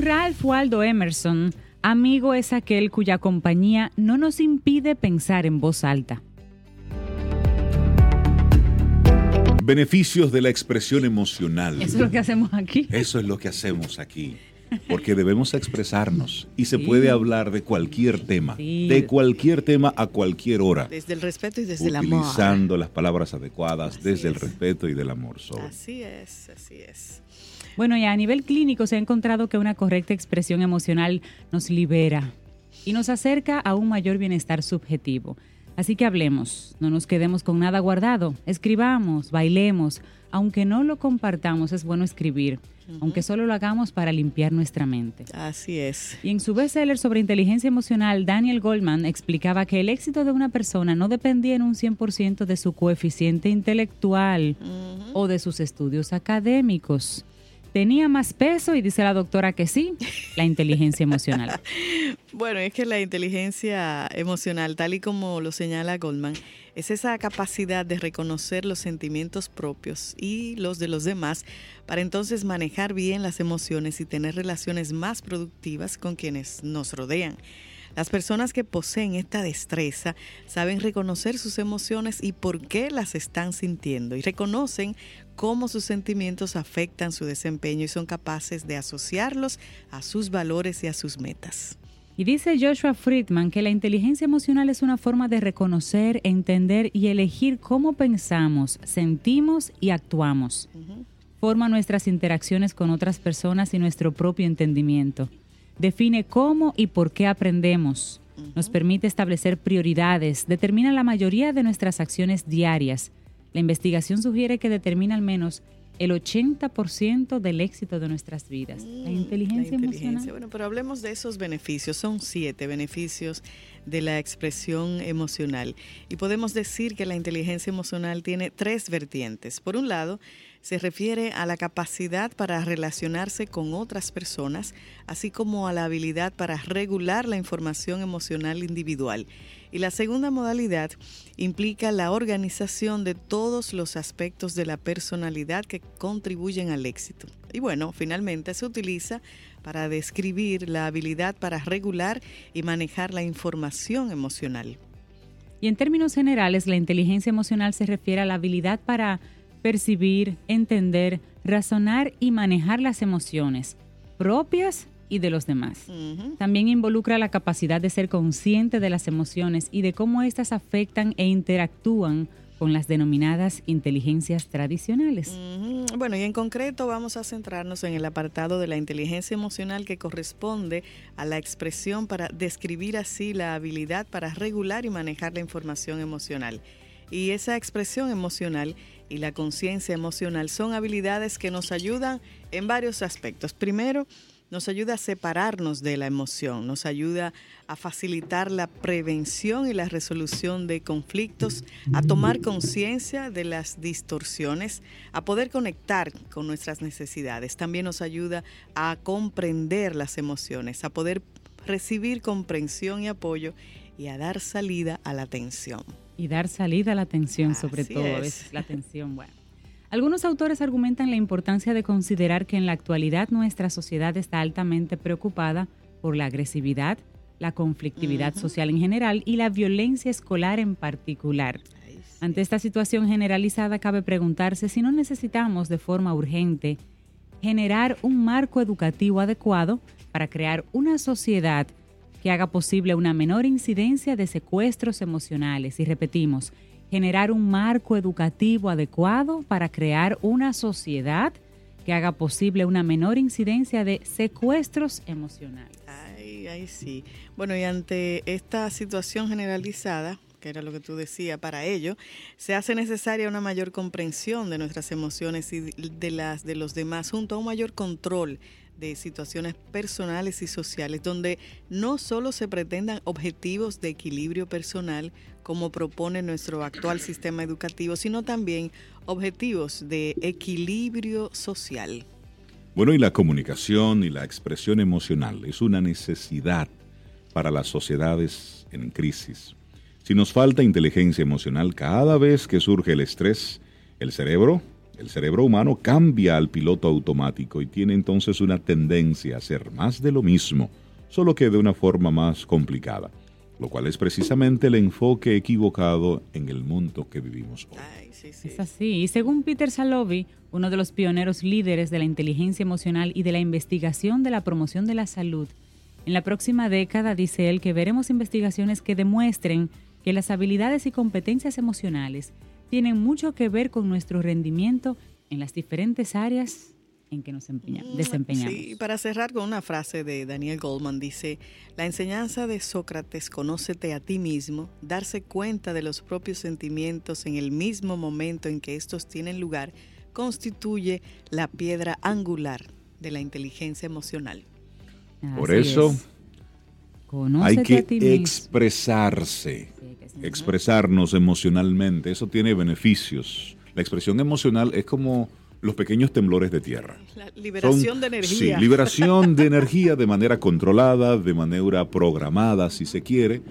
Según Ralph Waldo Emerson, amigo es aquel cuya compañía no nos impide pensar en voz alta. Beneficios de la expresión emocional. Eso es lo que hacemos aquí. Eso es lo que hacemos aquí. Porque debemos expresarnos y se puede hablar de cualquier tema, de cualquier tema a cualquier hora. Desde el respeto y desde el amor. Utilizando las palabras adecuadas desde el respeto y del amor. Así es, así es. Bueno, y a nivel clínico se ha encontrado que una correcta expresión emocional nos libera y nos acerca a un mayor bienestar subjetivo. Así que hablemos, no nos quedemos con nada guardado, escribamos, bailemos, aunque no lo compartamos, es bueno escribir, aunque solo lo hagamos para limpiar nuestra mente. Así es. Y en su bestseller sobre inteligencia emocional, Daniel Goldman explicaba que el éxito de una persona no dependía en un 100% de su coeficiente intelectual o de sus estudios académicos tenía más peso y dice la doctora que sí, la inteligencia emocional. bueno, es que la inteligencia emocional, tal y como lo señala Goldman, es esa capacidad de reconocer los sentimientos propios y los de los demás para entonces manejar bien las emociones y tener relaciones más productivas con quienes nos rodean. Las personas que poseen esta destreza saben reconocer sus emociones y por qué las están sintiendo y reconocen cómo sus sentimientos afectan su desempeño y son capaces de asociarlos a sus valores y a sus metas. Y dice Joshua Friedman que la inteligencia emocional es una forma de reconocer, entender y elegir cómo pensamos, sentimos y actuamos. Forma nuestras interacciones con otras personas y nuestro propio entendimiento. Define cómo y por qué aprendemos. Nos permite establecer prioridades, determina la mayoría de nuestras acciones diarias la investigación sugiere que determina al menos el 80% del éxito de nuestras vidas. la, inteligencia la inteligencia emocional. Bueno, pero hablemos de esos beneficios. Son siete beneficios de la expresión emocional. Y podemos decir que la inteligencia emocional tiene tres vertientes. Por un lado, se refiere a la capacidad para relacionarse con otras personas, así como a la habilidad para regular la información emocional individual. Y la segunda modalidad implica la organización de todos los aspectos de la personalidad que contribuyen al éxito. Y bueno, finalmente se utiliza para describir la habilidad para regular y manejar la información emocional. Y en términos generales, la inteligencia emocional se refiere a la habilidad para percibir, entender, razonar y manejar las emociones propias y de los demás. También involucra la capacidad de ser consciente de las emociones y de cómo éstas afectan e interactúan con las denominadas inteligencias tradicionales. Bueno, y en concreto vamos a centrarnos en el apartado de la inteligencia emocional que corresponde a la expresión para describir así la habilidad para regular y manejar la información emocional. Y esa expresión emocional y la conciencia emocional son habilidades que nos ayudan en varios aspectos. Primero, nos ayuda a separarnos de la emoción, nos ayuda a facilitar la prevención y la resolución de conflictos, a tomar conciencia de las distorsiones, a poder conectar con nuestras necesidades. También nos ayuda a comprender las emociones, a poder recibir comprensión y apoyo y a dar salida a la tensión. Y dar salida a la tensión, sobre todo, a veces la tensión, bueno. Algunos autores argumentan la importancia de considerar que en la actualidad nuestra sociedad está altamente preocupada por la agresividad, la conflictividad social en general y la violencia escolar en particular. Ante esta situación generalizada cabe preguntarse si no necesitamos de forma urgente generar un marco educativo adecuado para crear una sociedad que haga posible una menor incidencia de secuestros emocionales. Y repetimos, generar un marco educativo adecuado para crear una sociedad que haga posible una menor incidencia de secuestros emocionales. Ay, ay, sí. Bueno, y ante esta situación generalizada, que era lo que tú decías, para ello, se hace necesaria una mayor comprensión de nuestras emociones y de las de los demás, junto a un mayor control de situaciones personales y sociales, donde no solo se pretendan objetivos de equilibrio personal, como propone nuestro actual sistema educativo, sino también objetivos de equilibrio social. Bueno, y la comunicación y la expresión emocional es una necesidad para las sociedades en crisis. Si nos falta inteligencia emocional cada vez que surge el estrés, el cerebro, el cerebro humano cambia al piloto automático y tiene entonces una tendencia a hacer más de lo mismo, solo que de una forma más complicada lo cual es precisamente el enfoque equivocado en el mundo que vivimos hoy. Es así. Y según Peter Salovey, uno de los pioneros líderes de la inteligencia emocional y de la investigación de la promoción de la salud, en la próxima década dice él que veremos investigaciones que demuestren que las habilidades y competencias emocionales tienen mucho que ver con nuestro rendimiento en las diferentes áreas en que nos mm, desempeñamos. Sí, para cerrar con una frase de Daniel Goldman, dice, la enseñanza de Sócrates, conócete a ti mismo, darse cuenta de los propios sentimientos en el mismo momento en que estos tienen lugar, constituye la piedra angular de la inteligencia emocional. Por eso hay que expresarse, expresarnos emocionalmente, eso tiene beneficios. La expresión emocional es como los pequeños temblores de tierra. La liberación de energía. Sí, liberación de energía de manera controlada, de manera programada, si se quiere,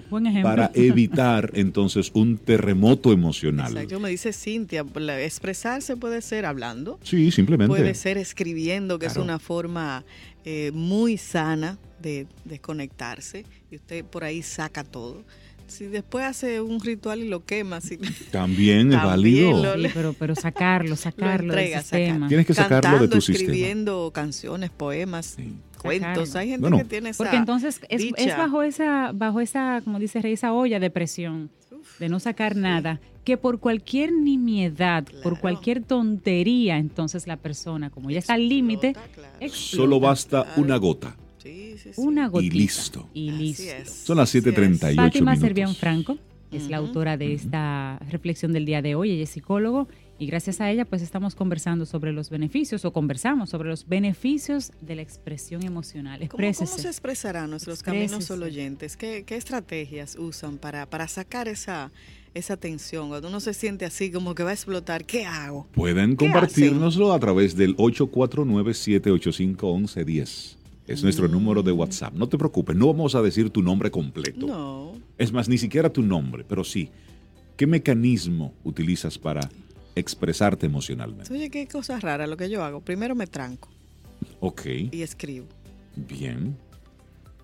para evitar entonces un terremoto emocional. Exacto, me dice Cintia, expresarse puede ser hablando. Sí, simplemente. Puede ser escribiendo, que es una forma eh, muy sana de desconectarse, y usted por ahí saca todo si después hace un ritual y lo quema. Si, también es válido. pero, pero sacarlo, sacarlo del sistema. Tienes que sacarlo de tu escribiendo canciones, poemas, cuentos. Hay gente que tiene esa Porque entonces es, es, bajo esa, bajo esa, como dice Rey, esa olla de presión, de no sacar nada, que por cualquier nimiedad, por cualquier tontería, entonces la persona, como ya está al límite, solo basta una gota. Una gotita. Y listo. Y listo. Son las 7.38 Fátima Servián Franco es la autora de esta reflexión del día de hoy. Ella es psicólogo y gracias a ella pues estamos conversando sobre los beneficios o conversamos sobre los beneficios de la expresión emocional. ¿Cómo, ¿Cómo, se expresarán nuestros caminos solo oyentes? ¿Qué, estrategias usan para, para sacar esa, esa tensión? Cuando uno se siente así como que va a explotar, ¿qué hago? Pueden compartirnoslo a través del 849 785 1110 es nuestro número de WhatsApp. No te preocupes, no vamos a decir tu nombre completo. No. Es más, ni siquiera tu nombre, pero sí. ¿Qué mecanismo utilizas para expresarte emocionalmente? Oye, qué cosa rara lo que yo hago. Primero me tranco. Ok. Y escribo. Bien.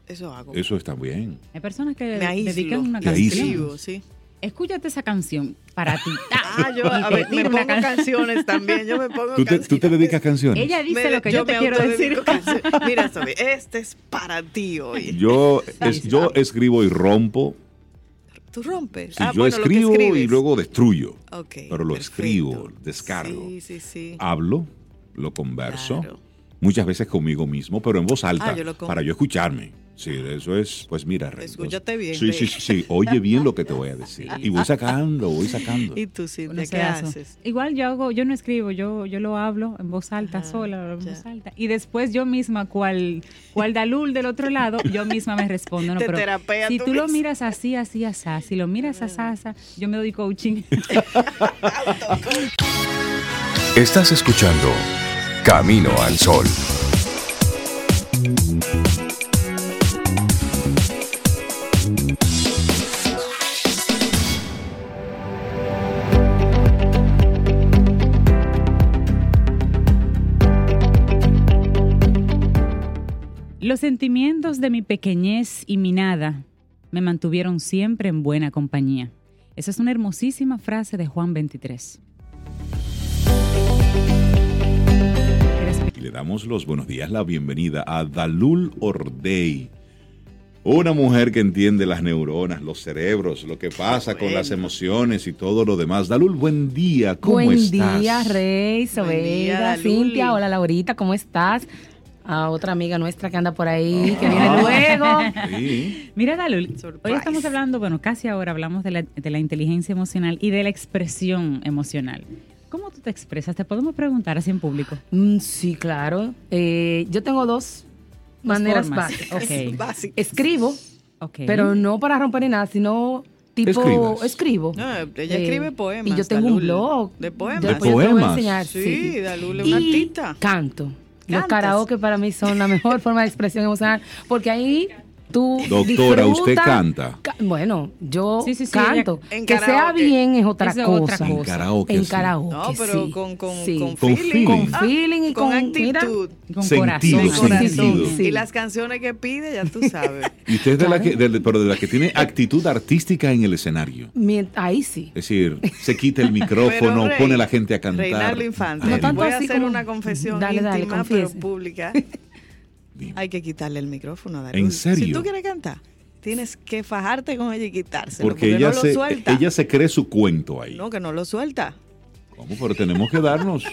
Eso hago. Eso está bien. Hay personas que dedican una canción. sí escúchate esa canción para ti. Ah, yo a ver, me pongo canciones también. Yo me pongo ¿Tú te, ¿Tú te dedicas canciones? Ella dice lo que yo, te quiero decir. Mira, Sobi, este es para ti hoy. Yo, yo escribo y rompo. ¿Tú rompes? Sí, ah, yo escribo y luego destruyo. pero lo escribo, descargo. Sí, sí, sí. Hablo, lo converso. Muchas veces conmigo mismo, pero en voz alta, ah, para yo escucharme. Sí, eso es, pues mira, Escúchate bien. Sí, sí, sí, oye bien lo que te voy a decir. Y voy sacando, voy sacando. ¿Y tú, Cintia, qué haces? Igual yo hago, yo no escribo, yo, yo lo hablo en voz alta, sola, en voz alta. Y después yo misma, cual, cual Dalul del otro lado, yo misma me respondo. No, pero si tú, lo miras así, así, así, si lo miras así, así, yo me doy coaching. Estás escuchando Camino al Sol. Los sentimientos de mi pequeñez y mi nada me mantuvieron siempre en buena compañía. Esa es una hermosísima frase de Juan 23. le damos los buenos días, la bienvenida a Dalul Ordey. Una mujer que entiende las neuronas, los cerebros, lo que pasa con las emociones y todo lo demás. Dalul, buen día, ¿cómo buen estás? Buen día, Rey, Sobeida, Cintia, hola Laurita, ¿cómo estás? A otra amiga nuestra que anda por ahí, que viene luego. Sí. Mira, Dalul, hoy estamos hablando, bueno, casi ahora hablamos de la, de la inteligencia emocional y de la expresión emocional. ¿Cómo tú te expresas? Te podemos preguntar así en público. Mm, sí, claro. Eh, yo tengo dos Dos maneras formas. básicas. Escribo, pero no para romper ni nada, sino tipo Escribas. escribo. No, ella Eh, escribe poemas. Y yo tengo un blog. De poemas. De Después yo te voy a poemas. enseñar. Sí, Dalul es una artista. canto. Los karaoke para mí son la mejor forma de expresión emocional, porque ahí tú Doctora, ¿usted canta? Ca- Bueno, yo Sí, sí, sí, canto. en que sea karaoke. bien es otra cosa. otra En karaoke, En sí. karaoke, No, pero sí. con, con, Sí. con, Con feeling. feeling. Con Ah, feeling y con, mira, actitud. con Sentido, corazón. Sentido. Sí. Y las canciones que pide, ya tú sabes. Y usted es de la que, de- pero de la que tiene actitud artística en el escenario. Mien- ahí sí. Es decir, se quita el micrófono, Pero, Rey, pone a la gente a cantar. Reinaldo Infante. No tanto Voy a así hacer como- una confesión Dale, dale, íntima, pero confiese. pública. dime. Hay que quitarle el micrófono a. ¿En serio? Si tú quieres cantar, tienes que fajarte con ella y quitárselo. Porque Porque, ella, no se, lo suelta. ella se cree su cuento ahí. No, que no lo suelta. ¿Cómo? Pero tenemos que darnos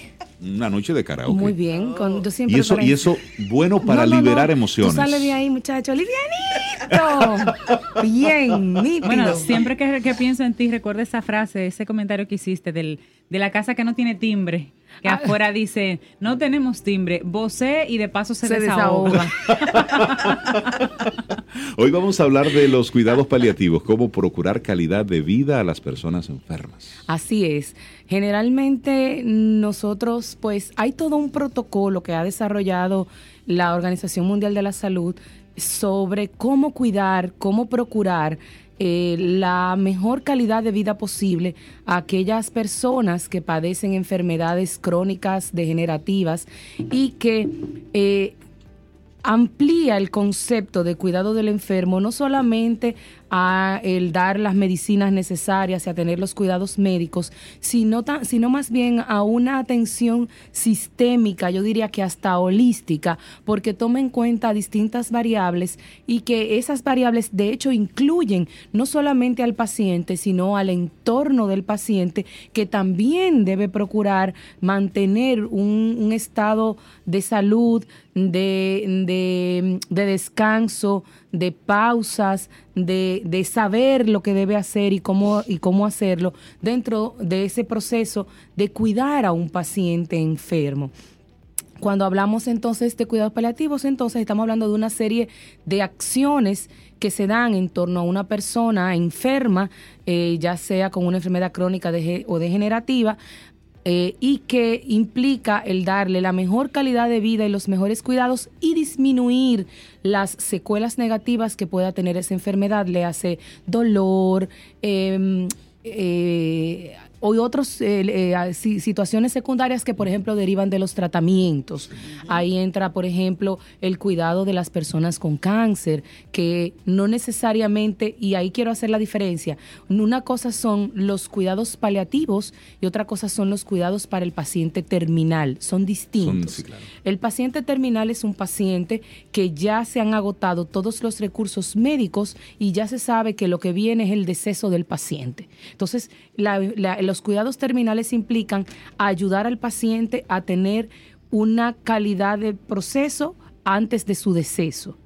una noche de karaoke. Muy bien. Con, yo siempre Y eso, y eso bueno para No, no, liberar no. emociones. Tú sales de ahí, muchacho. ¡Livianito! Bien, nítido. Bueno, siempre que, que pienso en ti, recuerda esa frase, ese comentario que hiciste del, de la casa que no tiene timbre. Que Ah. afuera dice, no tenemos timbre, vocé y de paso se, Se desahoga. Hoy vamos a hablar de los cuidados paliativos, cómo procurar calidad de vida a las personas enfermas. Así es. Generalmente nosotros, pues hay todo un protocolo que ha desarrollado la Organización Mundial de la Salud sobre cómo cuidar, cómo procurar eh, la mejor calidad de vida posible a aquellas personas que padecen enfermedades crónicas degenerativas y que eh, amplía el concepto de cuidado del enfermo no solamente a el dar las medicinas necesarias y a tener los cuidados médicos, sino, sino más bien a una atención sistémica, yo diría que hasta holística, porque toma en cuenta distintas variables y que esas variables de hecho incluyen no solamente al paciente, sino al entorno del paciente, que también debe procurar mantener un, estado de salud, de- de descanso, de pausas, de, de saber lo que debe hacer y cómo, y cómo hacerlo dentro de ese proceso de cuidar a un paciente enfermo. Cuando hablamos entonces de cuidados paliativos, entonces estamos hablando de una serie de acciones que se dan en torno a una persona enferma, eh, ya sea con una enfermedad crónica o degenerativa, eh, y que implica el darle la mejor calidad de vida y los mejores cuidados y disminuir las secuelas negativas que pueda tener esa enfermedad, le hace dolor, em, eh, o otras situaciones secundarias que, por ejemplo, derivan de los tratamientos. Ahí entra, por ejemplo, el cuidado de las personas con cáncer, que no necesariamente, y ahí quiero hacer la diferencia, una cosa son los cuidados paliativos y otra cosa son los cuidados para el paciente terminal. Son distintos. Son- sí, claro. El paciente terminal es un paciente que ya se han agotado todos los recursos médicos y ya se sabe que lo que viene es el deceso del paciente. Entonces, la- la- los cuidados terminales implican ayudar al paciente a tener una calidad de proceso antes de su deceso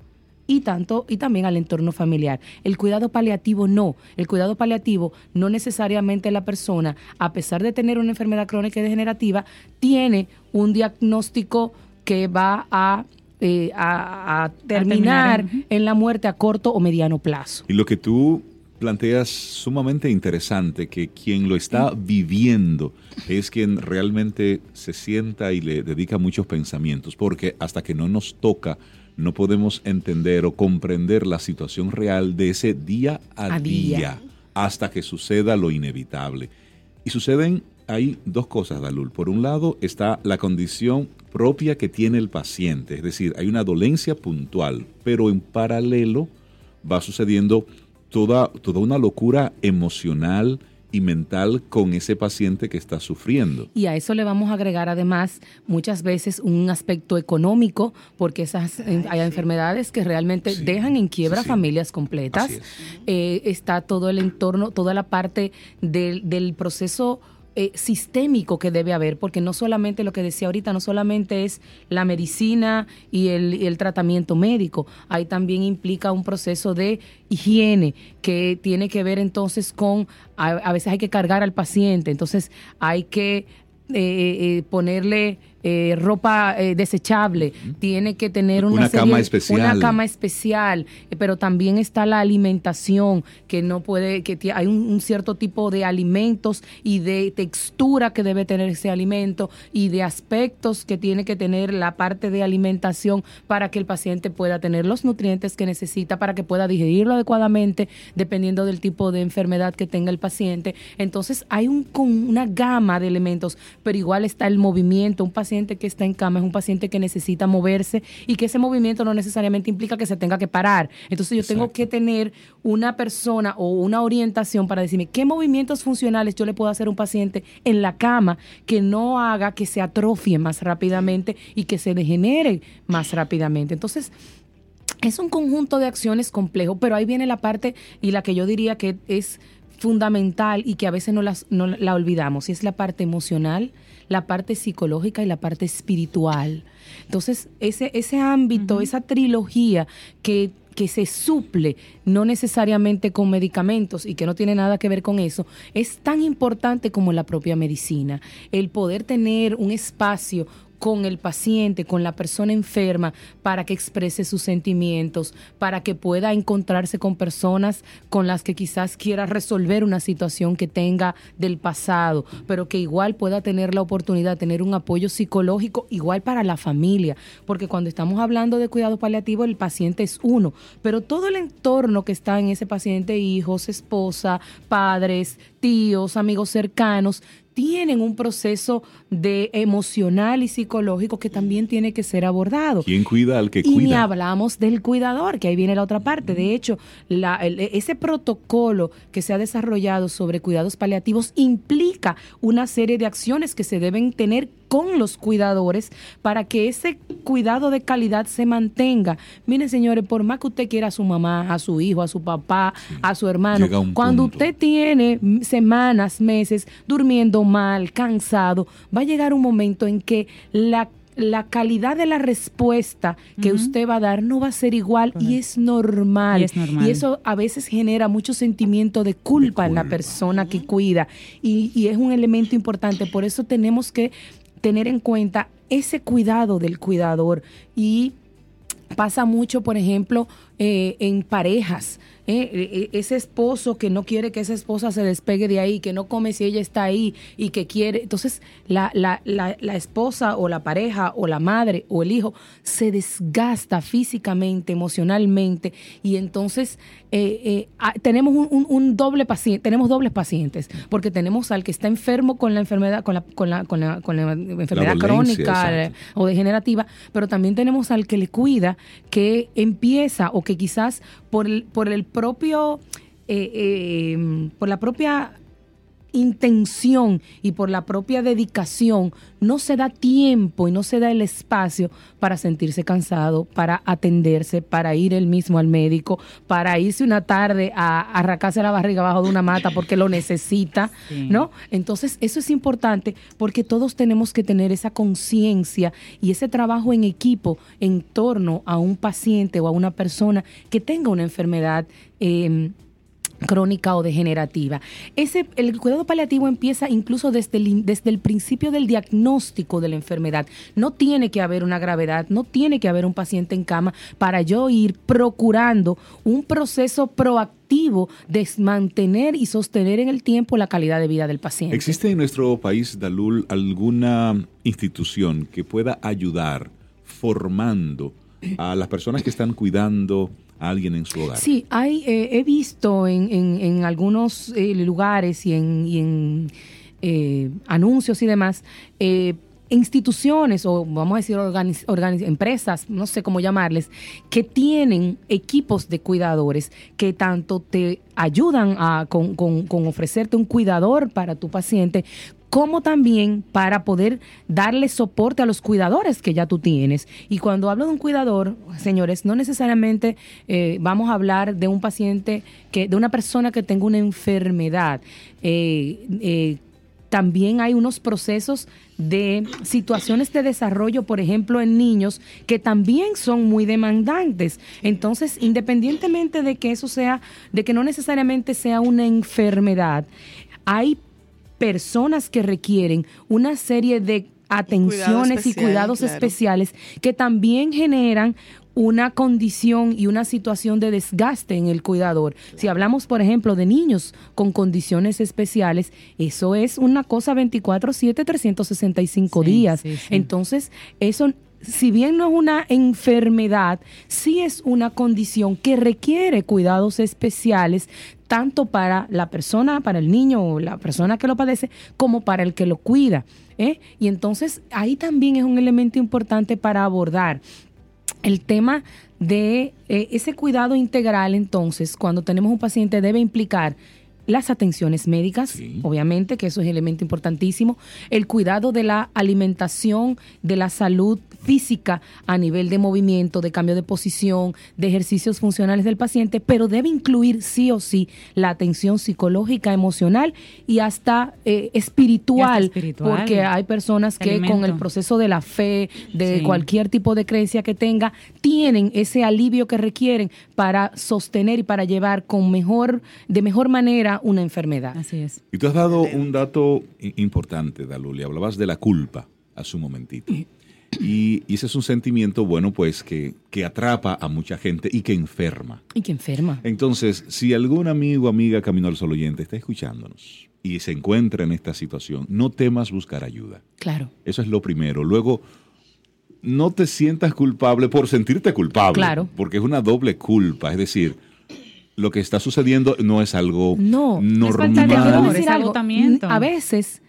y tanto y también al entorno familiar. El cuidado paliativo no. El cuidado paliativo no necesariamente la persona, a pesar de tener una enfermedad crónica y degenerativa, tiene un diagnóstico que va a, eh, a- a terminar en la muerte a corto o mediano plazo. Y lo que tú planteas sumamente interesante, que quien lo está viviendo es quien realmente se sienta y le dedica muchos pensamientos, porque hasta que no nos toca, no podemos entender o comprender la situación real de ese día a, A día, día. hasta que suceda lo inevitable. Y suceden hay dos cosas, Dalul. Por un lado está la condición propia que tiene el paciente, es decir, hay una dolencia puntual, pero en paralelo va sucediendo toda, toda una locura emocional y mental con ese paciente que está sufriendo. Y a eso le vamos a agregar además muchas veces un aspecto económico, porque esas hay enfermedades que realmente dejan en quiebra familias completas. Eh, está todo el entorno, toda la parte del, del proceso eh, sistémico que debe haber, porque no solamente lo que decía ahorita, no solamente es la medicina y el, tratamiento médico, ahí también implica un proceso de higiene que tiene que ver entonces con, a, veces hay que cargar al paciente, entonces hay que eh, eh, ponerle eh, ropa eh, desechable, tiene que tener una, cama especial. Una cama especial, pero también está la alimentación, que no puede, que hay un, cierto tipo de alimentos y de textura que debe tener ese alimento y de aspectos que tiene que tener la parte de alimentación para que el paciente pueda tener los nutrientes que necesita, para que pueda digerirlo adecuadamente, dependiendo del tipo de enfermedad que tenga el paciente. Entonces hay un, una gama de elementos, pero igual está el movimiento, un paciente paciente que está en cama es un paciente que necesita moverse y que ese movimiento no necesariamente implica que se tenga que parar. Entonces yo tengo que tener una persona o una orientación para decirme qué movimientos funcionales yo le puedo hacer a un paciente en la cama que no haga que se atrofie más rápidamente y que se degenere más rápidamente. Entonces, es un conjunto de acciones complejo, pero ahí viene la parte y la que yo diría que es fundamental y que a veces no, las, no la olvidamos, y es la parte emocional, la parte psicológica y la parte espiritual. Entonces, ese, ese ámbito, esa trilogía que que se suple no necesariamente con medicamentos y que no tiene nada que ver con eso, es tan importante como la propia medicina. El poder tener un espacio, con el paciente, con la persona enferma, para que exprese sus sentimientos, para que pueda encontrarse con personas con las que quizás quiera resolver una situación que tenga del pasado, pero que igual pueda tener la oportunidad de tener un apoyo psicológico igual para la familia, porque cuando estamos hablando de cuidado paliativo, el paciente es uno, pero todo el entorno que está en ese paciente, hijos, esposa, padres, tíos, amigos cercanos, tienen un proceso de emocional y psicológico que también tiene que ser abordado. ¿Quién cuida al que cuida? Y ni hablamos del cuidador, que ahí viene la otra parte. De hecho, la, ese protocolo que se ha desarrollado sobre cuidados paliativos implica una serie de acciones que se deben tener con los cuidadores para que ese cuidado de calidad se mantenga. Miren, señores, por más que usted quiera a su mamá, a su hijo, a su papá, a su hermano, cuando usted tiene semanas, meses durmiendo mal, cansado, va a llegar un momento en que la la calidad de la respuesta que usted va a dar no va a ser igual y es, normal. y eso a veces genera mucho sentimiento de culpa, en la persona que cuida. Y, y, es un elemento importante. Por eso tenemos que tener en cuenta ese cuidado del cuidador. Y pasa mucho, por ejemplo, eh, en parejas. ¿eh? E, e, ese esposo que no quiere que esa esposa se despegue de ahí, que no come si ella está ahí y que quiere. Entonces, la, la, la, la esposa o la pareja o la madre o el hijo se desgasta físicamente, emocionalmente y entonces eh, ah, tenemos un, doble paciente, tenemos dobles pacientes, porque tenemos al que está enfermo con la enfermedad, con la, con la, con la, con la enfermedad crónica o degenerativa, pero también tenemos al que le cuida, que empieza o que quizás por el, por el propio, eh, eh, por la propia intención y por la propia dedicación no se da tiempo y no se da el espacio para sentirse cansado, para atenderse, para ir él mismo al médico, para irse una tarde a, arracarse la barriga abajo de una mata porque lo necesita, ¿no? Entonces, eso es importante porque todos tenemos que tener esa conciencia y ese trabajo en equipo en torno a un paciente o a una persona que tenga una enfermedad. Eh, crónica o degenerativa. Ese, el cuidado paliativo empieza incluso desde el, desde el principio del diagnóstico de la enfermedad. No tiene que haber una gravedad, no tiene que haber un paciente en cama para yo ir procurando un proceso proactivo de mantener y sostener en el tiempo la calidad de vida del paciente. ¿Existe en nuestro país, Dalul, alguna institución que pueda ayudar formando a las personas que están cuidando alguien en su hogar. Sí, hay, eh, he visto en, en, algunos eh, lugares y en, eh, anuncios y demás instituciones o vamos a decir empresas, no sé cómo llamarles, que tienen equipos de cuidadores que tanto te ayudan a, con, con ofrecerte un cuidador para tu paciente, como también para poder darle soporte a los cuidadores que ya tú tienes. Y cuando hablo de un cuidador, señores, no necesariamente eh, vamos a hablar de un paciente, que, de una persona que tenga una enfermedad. Eh, eh, también hay unos procesos de situaciones de desarrollo, por ejemplo, en niños, que también son muy demandantes. Entonces, independientemente de que eso sea, de que no necesariamente sea una enfermedad, hay personas que requieren una serie de atenciones y cuidados especiales que también generan una condición y una situación de desgaste en el cuidador. Si hablamos, por ejemplo, de niños con condiciones especiales, eso es una cosa 24/7, 365 días. Entonces, eso si bien no es una enfermedad, sí es una condición que requiere cuidados especiales tanto para la persona, para el niño o la persona que lo padece, como para el que lo cuida. ¿eh? Y entonces ahí también es un elemento importante para abordar el tema de eh, ese cuidado integral. Entonces, cuando tenemos un paciente debe implicar las atenciones médicas, obviamente, que eso es un elemento importantísimo, el cuidado de la alimentación, de la salud física a nivel de movimiento, de cambio de posición, de ejercicios funcionales del paciente, pero debe incluir sí o sí la atención psicológica, emocional y hasta, eh, espiritual, porque hay personas que con el proceso de la fe, de cualquier tipo de creencia que tenga, tienen ese alivio que requieren para sostener y para llevar con mejor, de mejor manera una enfermedad. Así es. Y tú has dado un dato importante, Daluli. Hablabas de la culpa hace un momentito. Y, ese es un sentimiento, bueno, pues que, que, atrapa a mucha gente y que enferma. Y que enferma. Entonces, si algún amigo, amiga, Camino al Sol oyente está escuchándonos y se encuentra en esta situación, no temas buscar ayuda. Claro. Eso es lo primero. Luego, no te sientas culpable por sentirte culpable. Claro. Porque es una doble culpa. Es decir, lo que está sucediendo no es algo no, normal. Es, algo, A veces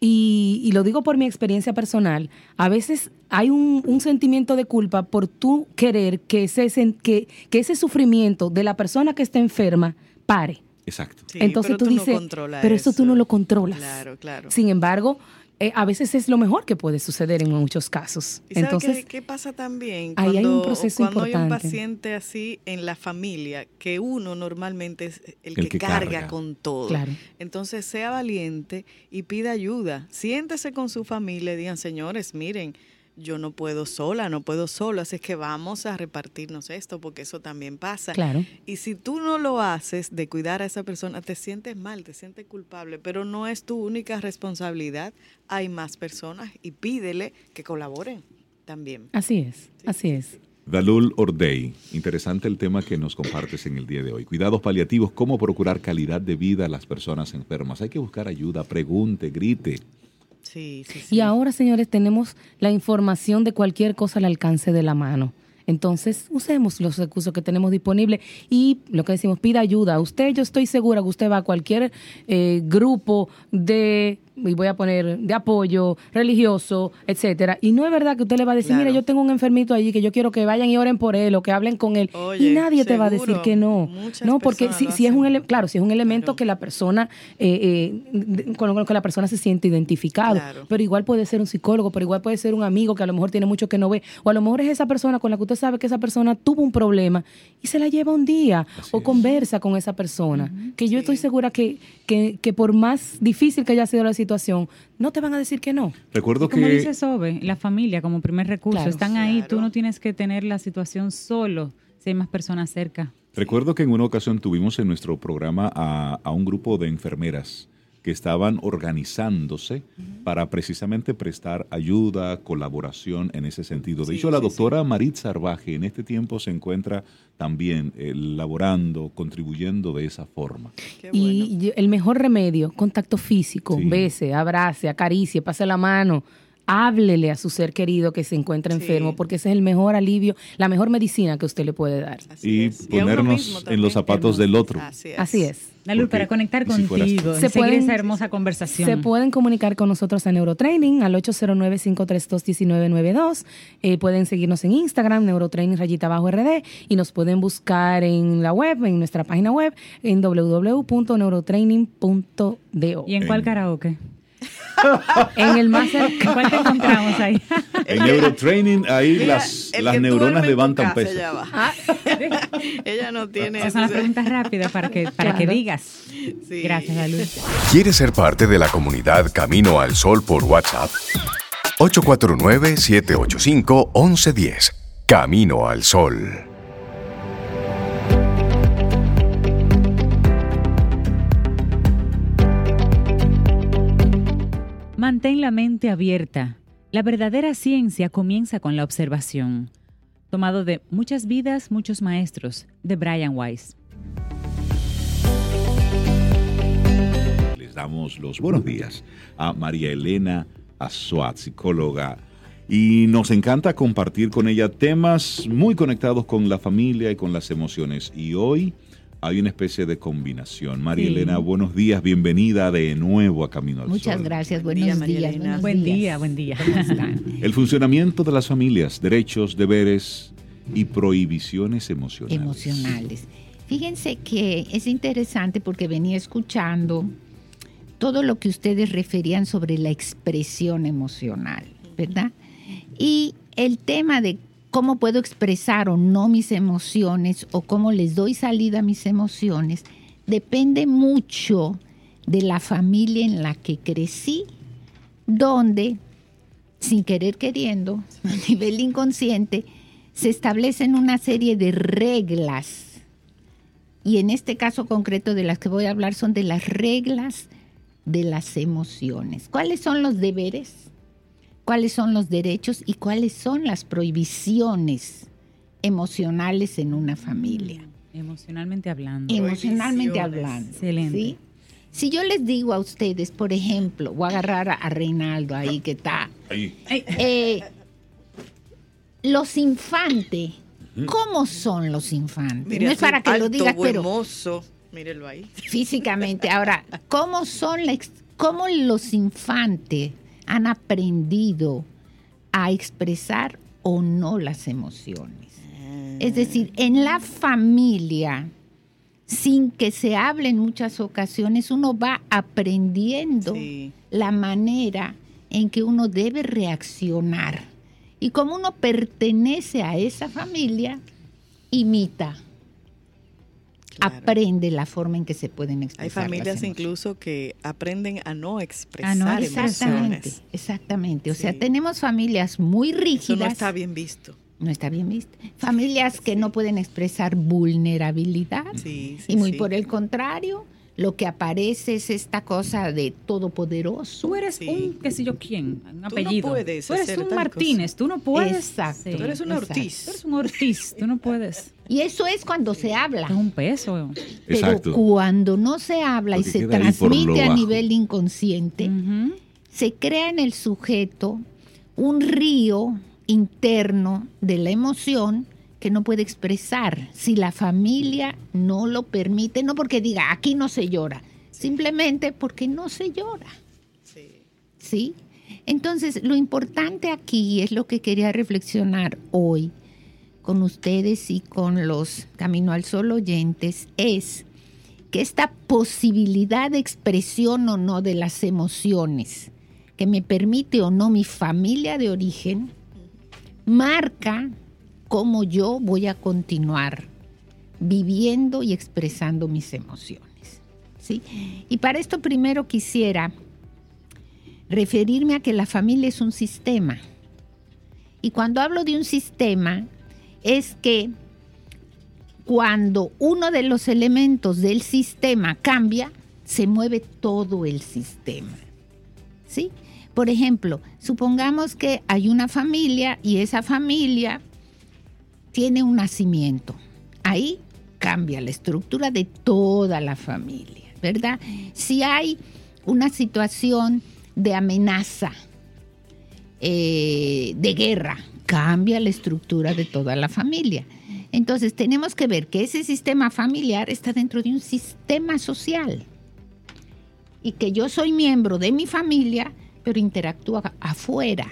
y, lo digo por mi experiencia personal, a veces hay un, sentimiento de culpa por tú querer que ese, que, que ese sufrimiento de la persona que está enferma pare. Exacto. Entonces tú, dices, pero eso. tú no lo controlas. Claro, claro. Sin embargo, eh, a veces es lo mejor que puede suceder en muchos casos. Entonces, qué, pasa también cuando, hay un proceso cuando hay un paciente así en la familia, que uno normalmente es el, que, carga, con todo. Entonces, sea valiente y pida ayuda. Siéntese con su familia y digan, señores, miren, yo no puedo sola, no puedo solo, así que vamos a repartirnos esto, porque eso también pasa. Claro. Y si tú no lo haces de cuidar a esa persona, te sientes mal, te sientes culpable, pero no es tu única responsabilidad. Hay más personas y pídele que colaboren también. Así es, así es. Dalul Ordey, interesante el tema que nos compartes en el día de hoy. Cuidados paliativos, cómo procurar calidad de vida a las personas enfermas. Hay que buscar ayuda, pregunte, grite. Y ahora, señores, tenemos la información de cualquier cosa al alcance de la mano. Entonces, usemos los recursos que tenemos disponibles y lo que decimos, pida ayuda. Usted, yo estoy segura que usted va a cualquier eh, grupo de y voy a poner de apoyo religioso, etcétera. Y no es verdad que usted le va a decir, mira, yo tengo un enfermito allí que yo quiero que vayan y oren por él o que hablen con él. y nadie te va a decir que no. No, porque si, si, es un claro, si es un elemento que la persona eh, eh, con lo que la persona se siente identificado, pero igual puede ser un psicólogo, pero igual puede ser un amigo que a lo mejor tiene mucho que no ve, o a lo mejor es esa persona con la que usted sabe que esa persona tuvo un problema y se la lleva un día o conversa con esa persona, que yo estoy segura que, que, que por más difícil que haya sido la situación situación, no te van a decir que no. Recuerdo que... Como dice Sobe, la familia como primer recurso, están ahí, tú no tienes que tener la situación solo si hay más personas cerca. Recuerdo que en una ocasión tuvimos en nuestro programa a, a un grupo de enfermeras que estaban organizándose para precisamente prestar ayuda, colaboración en ese sentido. De hecho, la doctora Marit Sarvaje en este tiempo se encuentra también elaborando, contribuyendo de esa forma. Y el mejor remedio, contacto físico, bese, abrace, acaricie, pase la mano, háblele a su ser querido que se encuentra Sí. enfermo, porque ese es el mejor alivio, la mejor medicina que usted le puede dar. Así Y es. ponernos mismo en los zapatos del otro. Así es. Así es. Nalu, Porque- para conectar si contigo, Se en seguir pueden- esa hermosa conversación. Se pueden comunicar con nosotros a Neurotraining al 809-532-1992. Eh, pueden seguirnos en Instagram, Neurotraining rayita abajo RD, y nos pueden buscar en la web, en nuestra página web, en www.neurotraining.do. ¿Y en cuál karaoke? En el más ¿En cuál te encontramos ahí? En Neurotraining, ahí Mira, las, las neuronas levantan peso. ella va. Ella no tiene Esas son las preguntas rápidas para que, para que digas. Sí. Gracias, Nalu. ¿Quieres ser parte de la comunidad Camino al Sol por WhatsApp? 849-785-1110. Camino al Sol. Mantén la mente abierta. La verdadera ciencia comienza con la observación. Tomado de Muchas vidas, muchos maestros, de Brian Weiss. Les damos los buenos días a María Elena Azuat, psicóloga. Y nos encanta compartir con ella temas muy conectados con la familia y con las emociones. Y hoy hay una especie de combinación. María Sí. Elena, buenos días, bienvenida de nuevo a Camino al Muchas Sol. gracias, Buen buenos día, María días. Elena. buenos Buen días. día, buen día. ¿Cómo están? El funcionamiento de las familias, derechos, deberes y prohibiciones emocionales. Emocionales. Fíjense que es interesante porque venía escuchando todo lo que ustedes referían sobre la expresión emocional, ¿verdad? Y el tema de cómo puedo expresar o no mis emociones o cómo les doy salida a mis emociones depende mucho de la familia en la que crecí, donde, sin querer queriendo, a nivel inconsciente, se establecen una serie de reglas. Y en este caso concreto de las que voy a hablar son de las reglas de las emociones. ¿Cuáles son los deberes? ¿Cuáles son los derechos? ¿Y cuáles son las prohibiciones emocionales en una familia? Emocionalmente hablando. Emocionalmente hablando. Excelente. ¿sí? Si yo les digo a ustedes, por ejemplo, voy a agarrar a, a Reinaldo ahí que está. Ahí. Eh, los infantes, ¿cómo son los infantes? Mire, no es para que lo alto, digas, buen pero mozo. Mírelo ahí. físicamente. Ahora, ¿cómo son la cómo los infantes han aprendido a expresar o no las emociones? Es decir, en la familia, sin que se hable en muchas ocasiones, uno va aprendiendo Sí. la manera en que uno debe reaccionar. Y como uno pertenece a esa familia, imita, Claro. aprende la forma en que se pueden Hay expresar. familias las emociones. incluso que aprenden a no expresar A no Exactamente, emociones. exactamente. O sea, tenemos familias muy Eso rígidas. no está bien visto. No está bien visto. Familias que no pueden expresar vulnerabilidad. Sí, sí, y muy por el contrario, lo que aparece es esta cosa de todopoderoso. Tú eres Sí. un qué sé yo quién, un no apellido. puedes tú eres hacer un tal Martínez, tú no puedes. Exacto. Sí. Tú eres una Exacto. Ortiz. Tú eres un Ortiz, tú no puedes. Y eso es cuando se habla. Es un peso. Pero Exacto. cuando no se habla y se transmite a nivel inconsciente, se crea en el sujeto un río interno de la emoción que no puede expresar si la familia no lo permite, no porque diga aquí no se llora, simplemente porque no se llora. Sí. ¿Sí? Entonces, lo importante aquí es lo que quería reflexionar hoy con ustedes y con los Camino al Sol oyentes, es que esta posibilidad de expresión o no de las emociones que me permite o no mi familia de origen, marca cómo yo voy a continuar viviendo y expresando mis emociones. ¿sí? Y para esto primero quisiera referirme a que la familia es un sistema. Y cuando hablo de un sistema, es que cuando uno de los elementos del sistema cambia, se mueve todo el sistema. ¿Sí? Por ejemplo, supongamos que hay una familia y esa familia tiene un nacimiento. Ahí cambia la estructura de toda la familia, ¿verdad? Si hay una situación de amenaza eh, de guerra, cambia la estructura de toda la familia. Entonces tenemos que ver que ese sistema familiar está dentro de un sistema social y que yo soy miembro de mi familia, pero interactúa afuera.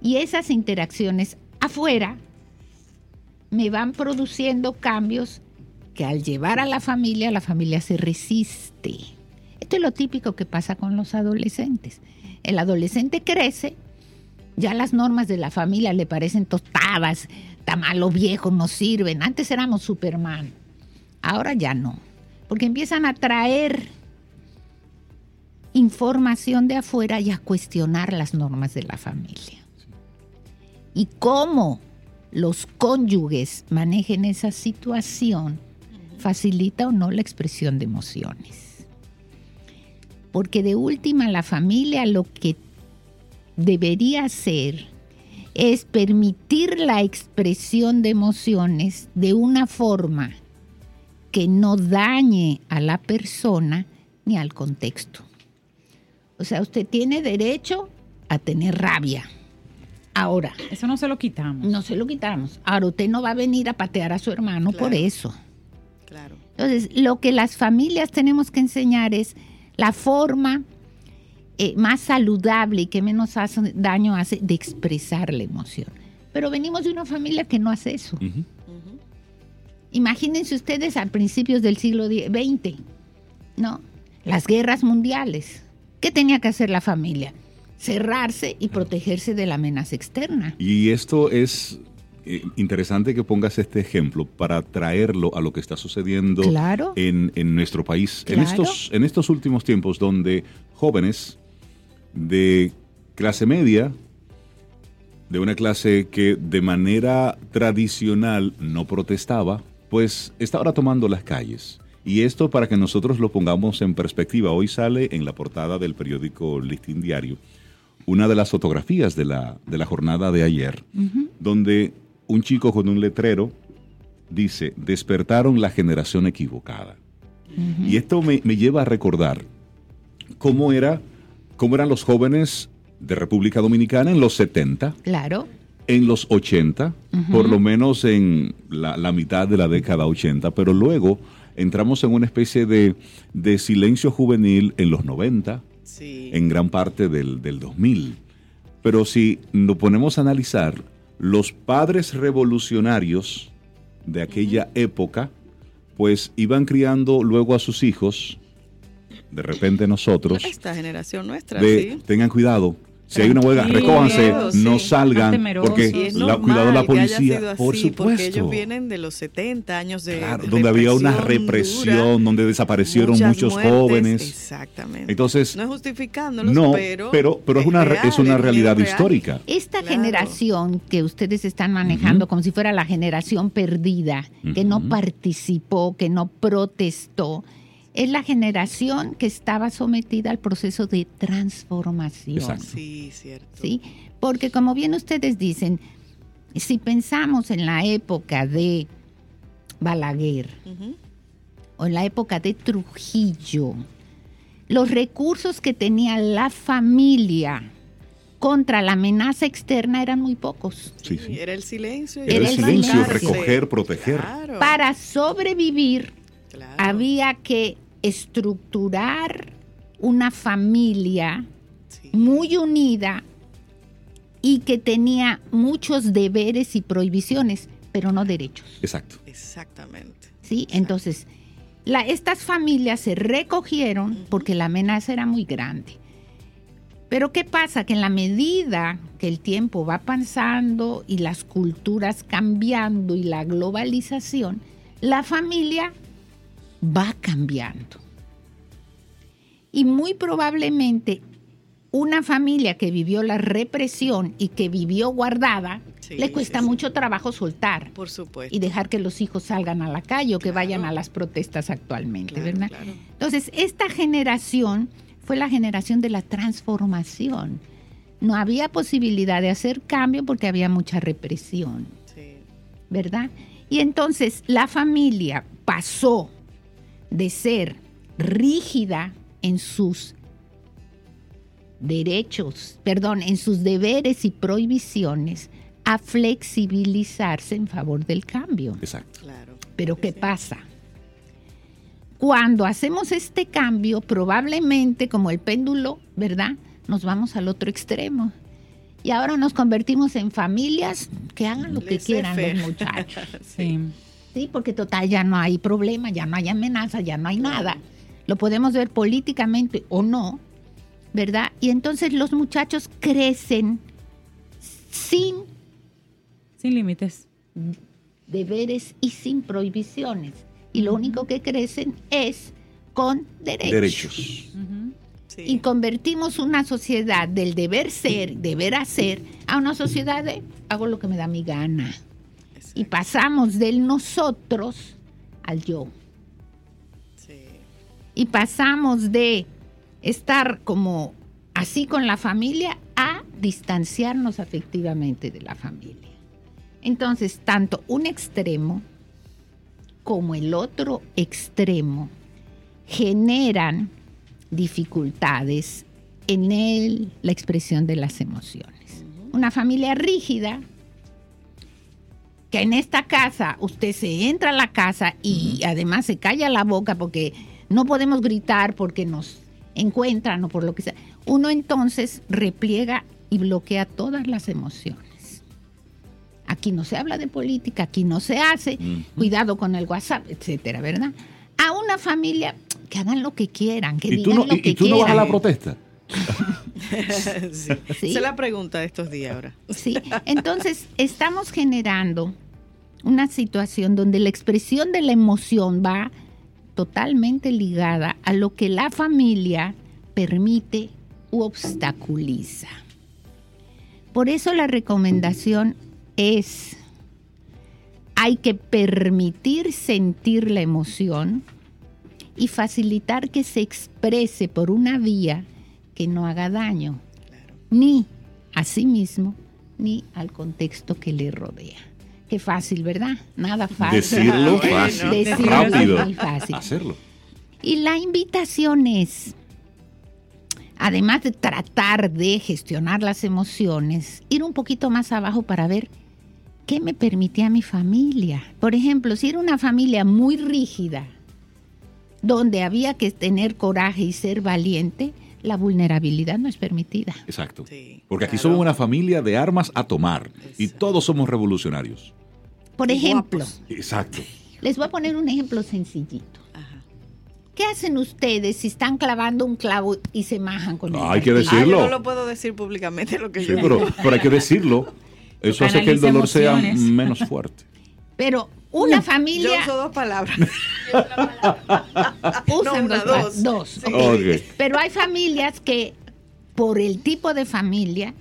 Y esas interacciones afuera me van produciendo cambios que al llevar a la familia, la familia se resiste. Esto es lo típico que pasa con los adolescentes. El adolescente crece, ya las normas de la familia le parecen tostadas, está malo viejo, no sirven. Antes éramos Superman, ahora ya no, porque empiezan a traer información de afuera y a cuestionar las normas de la familia. Y cómo los cónyuges manejen esa situación facilita o no la expresión de emociones. Porque de última la familia lo que debería hacer es permitir la expresión de emociones de una forma que no dañe a la persona ni al contexto. O sea, usted tiene derecho a tener rabia. Ahora. Eso no se lo quitamos. No se lo quitamos. Ahora usted no va a venir a patear a su hermano por eso. Claro. Entonces, lo que las familias tenemos que enseñar es la forma eh, más saludable y que menos hace, daño hace de expresar la emoción. Pero venimos de una familia que no hace eso. Imagínense ustedes a principios del siglo XX, ¿no? Las guerras mundiales. ¿Qué tenía que hacer la familia? Cerrarse y protegerse de la amenaza externa. Y esto es eh, interesante que pongas este ejemplo para traerlo a lo que está sucediendo en, nuestro país. En, estos, en estos últimos tiempos donde jóvenes de clase media, de una clase que de manera tradicional no protestaba, pues está ahora tomando las calles. Y esto para que nosotros lo pongamos en perspectiva. Hoy sale en la portada del periódico Listín Diario una de las fotografías de la, de la jornada de ayer, donde un chico con un letrero dice, despertaron la generación equivocada. Y esto me, lleva a recordar cómo, era, cómo eran los jóvenes de República Dominicana en los 70. Claro. En los 80, por lo menos en la, mitad de la década 80, pero luego entramos en una especie de, silencio juvenil en los 90, en gran parte del, del 2000. Pero si nos ponemos a analizar, los padres revolucionarios de aquella época, pues iban criando luego a sus hijos, de repente nosotros. Esta generación nuestra, Tengan cuidado, si hay una huelga, recójanse, no salgan, porque la, cuidado la policía, por supuesto. Porque ellos vienen de los 70 años de. Claro, donde había una represión, donde desaparecieron muchos jóvenes. Exactamente. Entonces. No justificándolos, no, pero. Pero, pero es, una, es una realidad histórica. Esta generación que ustedes están manejando como si fuera la generación perdida, que no participó, que no protestó es la generación que estaba sometida al proceso de transformación. Sí, cierto. ¿Sí? Porque como bien ustedes dicen, si pensamos en la época de Balaguer o en la época de Trujillo, los recursos que tenía la familia contra la amenaza externa eran muy pocos. Sí, sí. Era el silencio. Era, el silencio, recoger, proteger. Para sobrevivir había que estructurar una familia muy unida y que tenía muchos deberes y prohibiciones, pero no derechos. Exacto. Exactamente. Sí, entonces estas familias se recogieron porque la amenaza era muy grande. Pero ¿qué pasa? Que en la medida que el tiempo va pasando y las culturas cambiando y la globalización, la familia va cambiando. Y muy probablemente una familia que vivió la represión y que vivió guardada, le cuesta mucho trabajo soltar. Por supuesto. Y dejar que los hijos salgan a la calle o que vayan a las protestas actualmente, ¿verdad? Entonces, esta generación fue la generación de la transformación. No había posibilidad de hacer cambio porque había mucha represión. ¿Verdad? Y entonces la familia pasó de ser rígida en sus derechos, perdón, en sus deberes y prohibiciones a flexibilizarse en favor del cambio. Exacto. Claro. Pero ¿qué pasa? Cuando hacemos este cambio, probablemente como el péndulo, ¿verdad? Nos vamos al otro extremo. Y ahora nos convertimos en familias que hagan lo que quieran los muchachos. Sí. Sí, porque total ya no hay problema, ya no hay amenaza, ya no hay nada. Lo podemos ver políticamente o no, ¿verdad? Y entonces los muchachos crecen sin Sin límites. deberes y sin prohibiciones. Y lo único que crecen es con derechos. Derechos. Sí. Y convertimos una sociedad del deber ser, deber hacer, a una sociedad de hago lo que me da mi gana. Y pasamos del nosotros al yo. Sí. Y pasamos de estar como así con la familia a distanciarnos afectivamente de la familia. Entonces, tanto un extremo como el otro extremo generan dificultades en el- la expresión de las emociones. Una familia rígida, que en esta casa usted se entra a la casa y además se calla la boca porque no podemos gritar porque nos encuentran o por lo que sea. Uno entonces repliega y bloquea todas las emociones. Aquí no se habla de política, aquí no se hace, cuidado con el WhatsApp, etcétera, ¿verdad? A una familia que hagan lo que quieran, que ¿Y tú, digan no, lo y, que y tú no vas a la protesta? Sí. Sí. Esa es la pregunta de estos días ahora. Sí, entonces estamos generando una situación donde la expresión de la emoción va totalmente ligada a lo que la familia permite u obstaculiza. Por eso la recomendación es, hay que permitir sentir la emoción y facilitar que se exprese por una vía que no haga daño ni a sí mismo ni al contexto que le rodea. Qué fácil, ¿verdad? Nada fácil. Decirlo fácil, Decirlo rápido. fácil. Hacerlo. Y la invitación es, además de tratar de gestionar las emociones, ir un poquito más abajo para ver qué me permitía mi familia. Por ejemplo, si era una familia muy rígida, donde había que tener coraje y ser valiente, la vulnerabilidad no es permitida. Exacto. Sí, Porque aquí claro. somos una familia de armas a tomar y todos somos revolucionarios. Por ejemplo, guapos. Exacto. les voy a poner un ejemplo sencillito. Ajá. ¿Qué hacen ustedes si están clavando un clavo y se majan con el Hay que? Ah, Decirlo. yo no lo puedo decir públicamente lo que Sí, yo pero, pero hay que decirlo. Eso hace que el dolor sea menos fuerte. Pero una Yo familia uso dos palabras. usan No, una, dos, dos. Sí. Pero hay familias que, por el tipo de familia,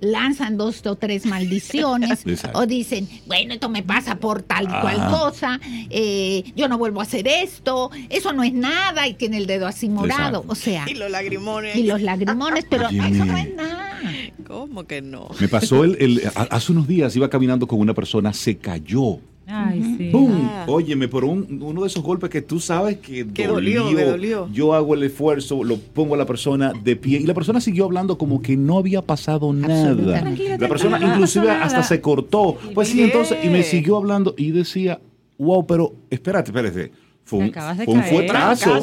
lanzan dos o tres maldiciones Exacto. o dicen, bueno, esto me pasa por tal y cual Ajá. cosa, eh, yo no vuelvo a hacer esto, eso no es nada y tiene el dedo así morado. Exacto. O sea, Y los lagrimones. y los lagrimones, pero Jimmy. eso no es nada. ¿Cómo que no? Me pasó el, hace unos días, iba caminando con una persona, se cayó. Ay, sí. ¡Pum! Ah. Óyeme, por un- uno de esos golpes que tú sabes que, Que dolió, que dolió. Yo hago el esfuerzo, lo pongo a la persona de pie y la persona siguió hablando como que no había pasado nada. Tranquila, La persona tranquila, no inclusive hasta se cortó. Pues sí, entonces, y me siguió hablando y decía, wow, pero espérate, espérate. Fue un, fue un fuetazo.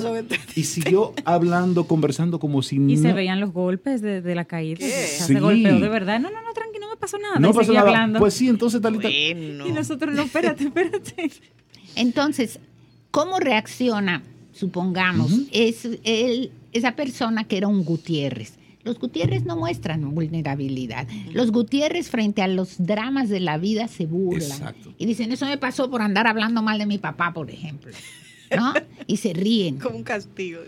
Y siguió hablando, conversando como si Y se no- veían los golpes de, de la caída. ¿Qué? O sea, Sí. Se golpeó de verdad. No, no, no, no pasó nada. No Y pasó nada. hablando. Pues sí, entonces tal y tal. Bueno. Y nosotros, no, espérate, espérate. Entonces, ¿cómo reacciona, supongamos, es el- esa persona que era un Gutiérrez? Los Gutiérrez no muestran vulnerabilidad. Los Gutiérrez frente a los dramas de la vida se burlan. Exacto. Y dicen, eso me pasó por andar hablando mal de mi papá, por ejemplo. ¿No? Y se ríen. Como un castigo.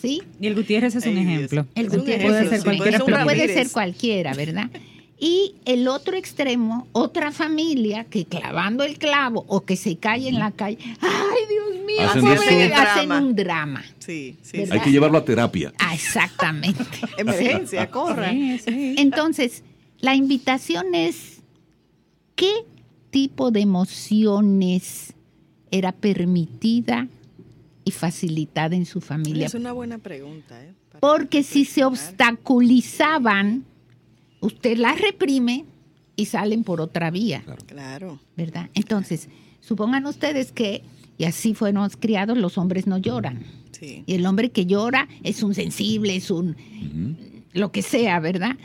¿sí? Y el Gutiérrez es un Dios. ejemplo. El Es un Gutiérrez puede ejemplo, ser sí, cualquier ser un Pero puede ser cualquiera, ¿verdad? Y el otro extremo, otra familia que clavando el clavo o que se cae en la calle, ay Dios mío, Hacen pobre, eso. hacen Drama. un drama. Sí, sí. ¿Verdad? Hay que llevarlo a terapia. Ah, exactamente. Emergencia, corra. Sí, sí. Entonces, la invitación es, ¿qué tipo de emociones era permitida y facilitada en su familia. Es una buena pregunta. ¿eh? Porque si se obstaculizaban, usted las reprime y salen por otra vía, Claro. ¿verdad? Entonces, supongan ustedes que, y así fueron criados, los hombres no lloran. Sí. Y el hombre que llora es un sensible, es un lo que sea, ¿verdad?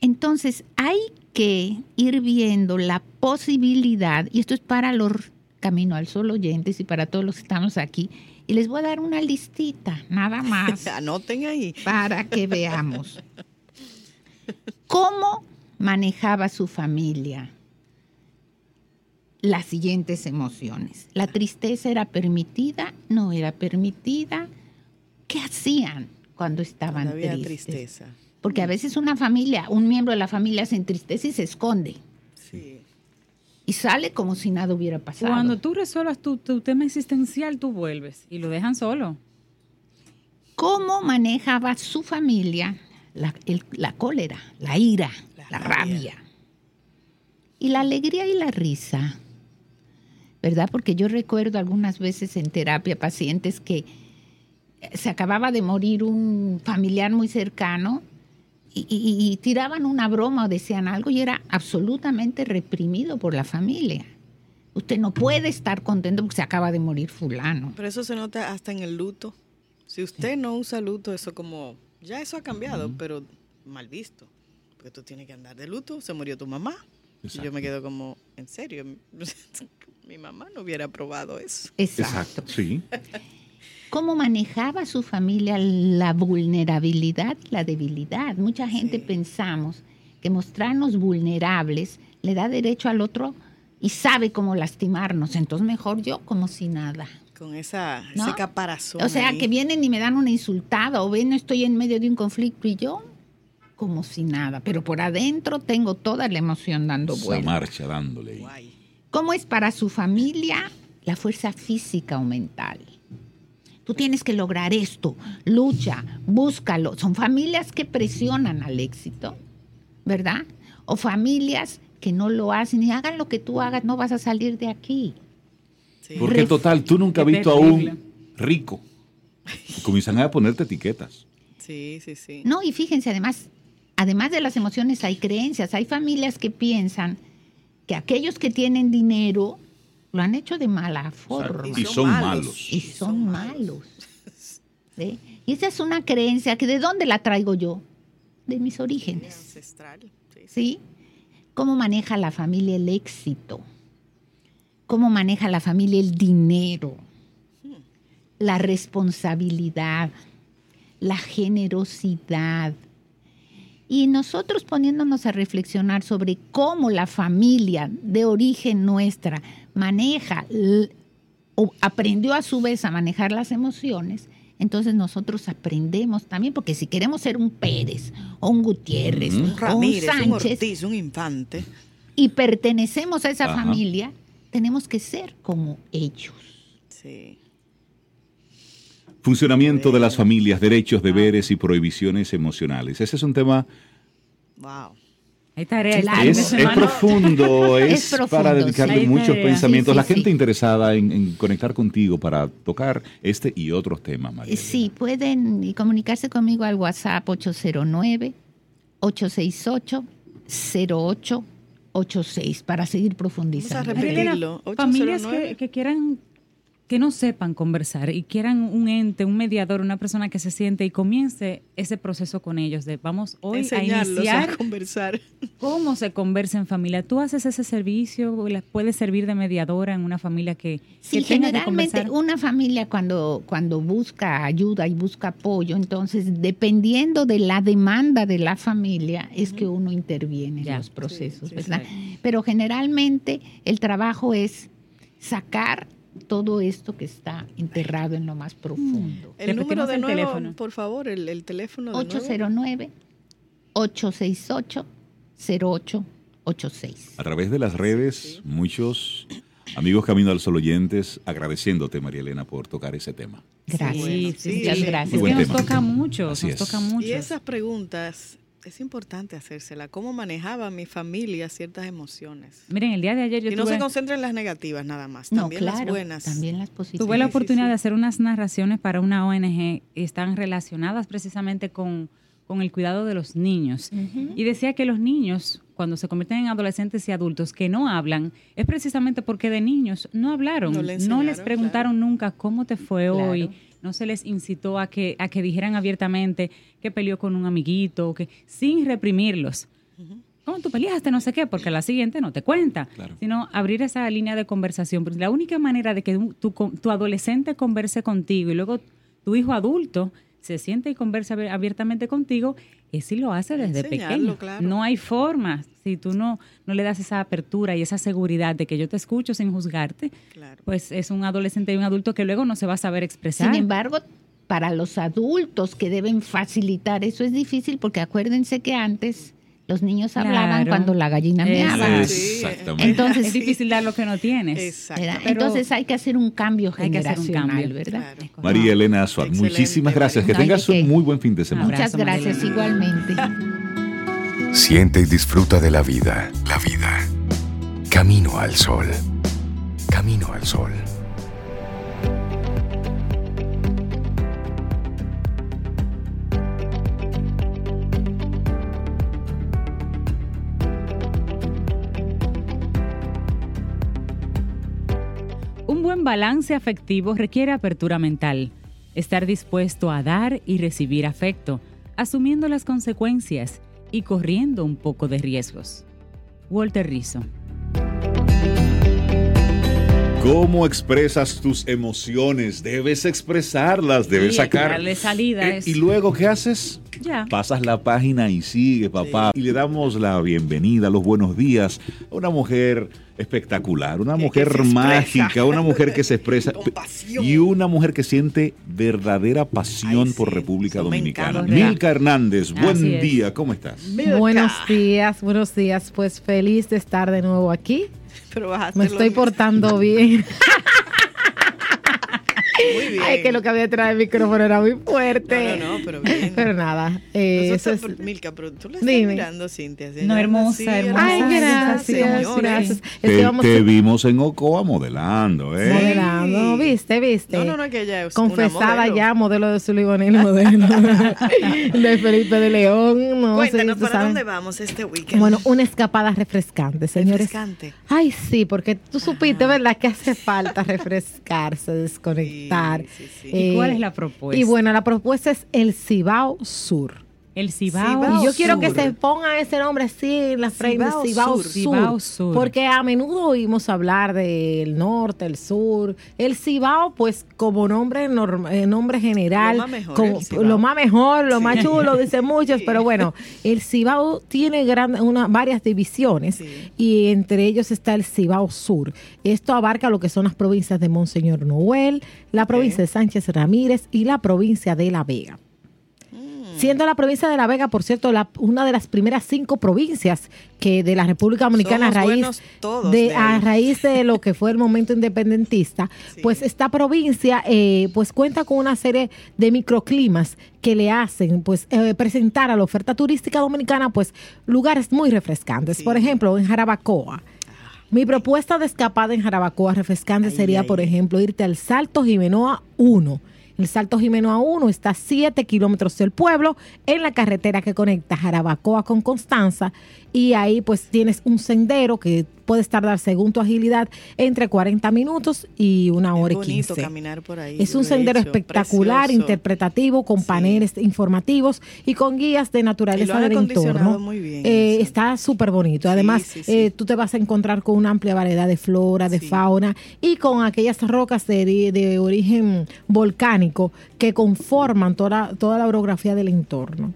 Entonces hay que ir viendo la posibilidad, y esto es para los Camino al Sol oyentes y para todos los que estamos aquí, y les voy a dar una listita, nada más, Anoten ahí. para que veamos cómo manejaba su familia las siguientes emociones. La tristeza era permitida, no era permitida. ¿Qué hacían cuando estaban Cuando había tristes? tristeza. Porque a veces una familia, un miembro de la familia se entristece y se esconde Sí. y sale como si nada hubiera pasado. Cuando tú resuelvas tu, tu tema existencial, tú vuelves y lo dejan solo. ¿Cómo manejaba su familia la, el- la cólera, la ira, la, La rabia. rabia. y la alegría y la risa? ¿Verdad? Porque yo recuerdo algunas veces en terapia pacientes que se acababa de morir un familiar muy cercano y, y- y tiraban una broma o decían algo y era absolutamente reprimido por la familia. Usted no puede estar contento porque se acaba de morir fulano. Pero eso se nota hasta en el luto. Si usted no usa luto, eso como... Ya eso ha cambiado, pero mal visto. Porque tú tienes que andar de luto. Se murió tu mamá. Y yo me quedo como, en serio, mi mamá no hubiera aprobado eso. Exacto, sí. ¿Cómo manejaba su familia la vulnerabilidad la debilidad? Mucha gente Sí. pensamos que mostrarnos vulnerables le da derecho al otro y sabe cómo lastimarnos. Entonces mejor yo como si nada. Con esa, ¿No? ese caparazón. O sea, ahí. que vienen y me dan una insultada o ven, estoy en medio de un conflicto y yo como si nada. Pero por adentro tengo toda la emoción dando Esa vueltas. marcha dándole. ahí. Guay. ¿Cómo es para su familia la fuerza física o mental? Tú tienes que lograr esto, lucha, búscalo. Son familias que presionan al éxito, ¿verdad? O familias que no lo hacen y hagan lo que tú hagas, no vas a salir de aquí. Sí. Porque total, tú nunca has visto a un rico. Y comienzan a ponerte etiquetas. Sí, sí, sí. No, y fíjense, además, además de las emociones hay creencias, hay familias que piensan que aquellos que tienen dinero lo han hecho de mala forma. Y son malos. y son malos. ¿sí? Y esa es una creencia que de dónde la traigo yo? De mis orígenes. Ancestral. Sí, sí. ¿Sí? ¿Cómo maneja la familia el éxito? ¿Cómo maneja la familia el dinero? La responsabilidad, la generosidad. Y nosotros poniéndonos a reflexionar sobre cómo la familia de origen nuestra maneja o aprendió a su vez a manejar las emociones, entonces nosotros aprendemos también, porque si queremos ser un Pérez o un Gutiérrez Un o un Ramírez, un Sánchez Ortiz, un infante. y pertenecemos a esa Ajá. familia, tenemos que ser como ellos. Sí. Funcionamiento de las familias, derechos, deberes y prohibiciones emocionales. Ese es un tema, Wow. Hay es, es profundo, es, Es profundo, para dedicarle muchos pensamientos. Sí, La gente sí. interesada en, en conectar contigo para tocar este y otros temas, María. Sí, pueden comunicarse conmigo al WhatsApp 809-868-0886 para seguir profundizando. Vamos a repetirlo. Familias 809. que, que quieran, que no sepan conversar y quieran un ente, un mediador, una persona que se siente y comience ese proceso con ellos de vamos hoy a Enseñarlos iniciar a conversar. cómo se conversa en familia. ¿Tú haces ese servicio? ¿Les puedes servir de mediadora en una familia que, Sí, que tenga que generalmente conversar? una familia cuando, cuando busca ayuda y busca apoyo, entonces dependiendo de la demanda de la familia es que uno interviene en los procesos, sí, ¿verdad? Pero generalmente el trabajo es sacar todo esto que está enterrado en lo más profundo. El número de el nuevo, teléfono. por favor, el, el teléfono de nuevo. 809 868 0886. A través de las redes, muchos amigos Camino al Sol oyentes agradeciéndote, María Elena, por tocar ese tema. Gracias. bueno, Sí, sí, sí, Muchas gracias. Es buen que nos toca mucho, Así nos es. toca mucho. Y esas preguntas es importante hacérsela. ¿Cómo manejaba mi familia ciertas emociones? Miren, el día de ayer yo y no tuve, se concentra en las negativas nada más, No, también las buenas. También las positivas. tuve la Sí, sí, oportunidad sí. de hacer unas narraciones para una ONG están relacionadas precisamente con, con el cuidado de los niños. Y decía que los niños, cuando se convierten en adolescentes y adultos que no hablan, es precisamente porque de niños no hablaron, No no, le les preguntaron nunca cómo te fue Claro. hoy, no se les incitó a que, a que dijeran abiertamente que peleó con un amiguito, que sin reprimirlos. ¿Cómo tú peleaste? No sé qué, porque la siguiente no te cuenta. Claro. Sino abrir esa línea de conversación. Porque la única manera de que tu, tu adolescente converse contigo y luego tu hijo adulto se siente y conversa abier- abiertamente contigo es si lo hace desde Enseñarlo, pequeño. claro. No hay forma. Si tú no, no le das esa apertura y esa seguridad de que yo te escucho sin juzgarte, Claro. pues es un adolescente y un adulto que luego no se va a saber expresar. Sin embargo, para los adultos que deben facilitar eso es difícil porque acuérdense que antes los niños hablaban Claro. cuando la gallina meaba. Sí. Exactamente. Entonces, es difícil dar lo que no tienes. Entonces hay que hacer un cambio Hay que hacer un generacional, cambio. ¿verdad? Claro. María Elena Azual, Excelente, muchísimas gracias. Que tengas Ay, ¿de un muy buen fin de semana. Abrazo, Muchas gracias María. igualmente. Siente y disfruta de la vida. La vida. Camino al sol. Camino al sol. Un balance afectivo requiere apertura mental, estar dispuesto a dar y recibir afecto, asumiendo las consecuencias y corriendo un poco de riesgos. Walter Rizzo. ¿Cómo expresas tus emociones? Debes expresarlas, debes Sí, sacar. darle salida Eh. ¿Y luego qué haces? Ya. Pasas la página y sigue, papá. Y le damos la bienvenida, los buenos días a una mujer espectacular, una Que- mujer que mágica, una mujer que se expresa Con pasión. y una mujer que siente verdadera pasión Ay, por sí, República Dominicana. encanta. Milka Hernández, buen Así es. día, ¿cómo estás? Milka. Buenos días, buenos días. Pues feliz de estar de nuevo aquí. Pero vas a Me estoy portando bien. Muy bien. Ay, que lo que había detrás del micrófono era muy fuerte. No, no, no, pero bien. Pero nada, eh, eso es... Milka, pero tú la estás Dime. mirando, Cintia. No, hermosa, hermosa. Ay, gracias, señora. gracias. Te, que vamos te vimos en Ocoa modelando, ¿eh? modelando, ¿viste? ¿Viste? No, no, no, que ella es una Confesada modelo. ya, modelo de Zully Bonil, modelo de Felipe de León. No Cuéntanos, ¿para sabes. dónde vamos este weekend? Bueno, una escapada refrescante, señores. Refrescante. Ay, sí, porque tú supiste, ¿verdad? Que hace falta refrescarse, desconectar. Sí, sí, sí. ¿Y Eh, cuál es la propuesta? Y bueno, la propuesta es el Cibao Sur. El Cibao. Cibao y yo quiero que se ponga ese nombre así en la frente, Cibao Cibao, Sur. Sur. Cibao Sur. Porque a menudo oímos hablar del norte, el sur. El Cibao, pues como nombre, eh, nombre general, Lo más mejor, como- lo más mejor, lo Sí. más chulo, dicen muchos, Sí. pero bueno, el Cibao tiene gran, una, varias divisiones Sí. y entre ellos está el Cibao Sur. Esto abarca lo que son las provincias de Monseñor Noel, la provincia de Sánchez Ramírez y la provincia de La Vega. Siendo la provincia de La Vega, por cierto, la- una de las primeras cinco provincias que de la República Dominicana Somos a raíz todos de, de a raíz de lo que fue el momento independentista, Sí. pues esta provincia eh, pues cuenta con una serie de microclimas que le hacen pues eh, presentar a la oferta turística dominicana pues lugares muy refrescantes. Sí. Por ejemplo, en Jarabacoa. Mi propuesta de escapada en Jarabacoa refrescante Ay, sería, ay, por ay. ejemplo, irte al Salto Jimenoa 1. El Salto Jimenoa 1 está a 7 kilómetros del pueblo en la carretera que conecta Jarabacoa con Constanza y ahí pues tienes un sendero que puedes tardar según tu agilidad entre 40 minutos y una hora Es y bonito 15. caminar por ahí. Es un he sendero hecho, espectacular, precioso. interpretativo, con Sí. paneles informativos y con guías de naturaleza del entorno. muy bien, Eh, está súper bonito. Además, sí, sí. eh, tú te vas a encontrar con una amplia variedad de flora, de fauna y con aquellas rocas de, de origen volcánico que conforman toda, toda la orografía del entorno.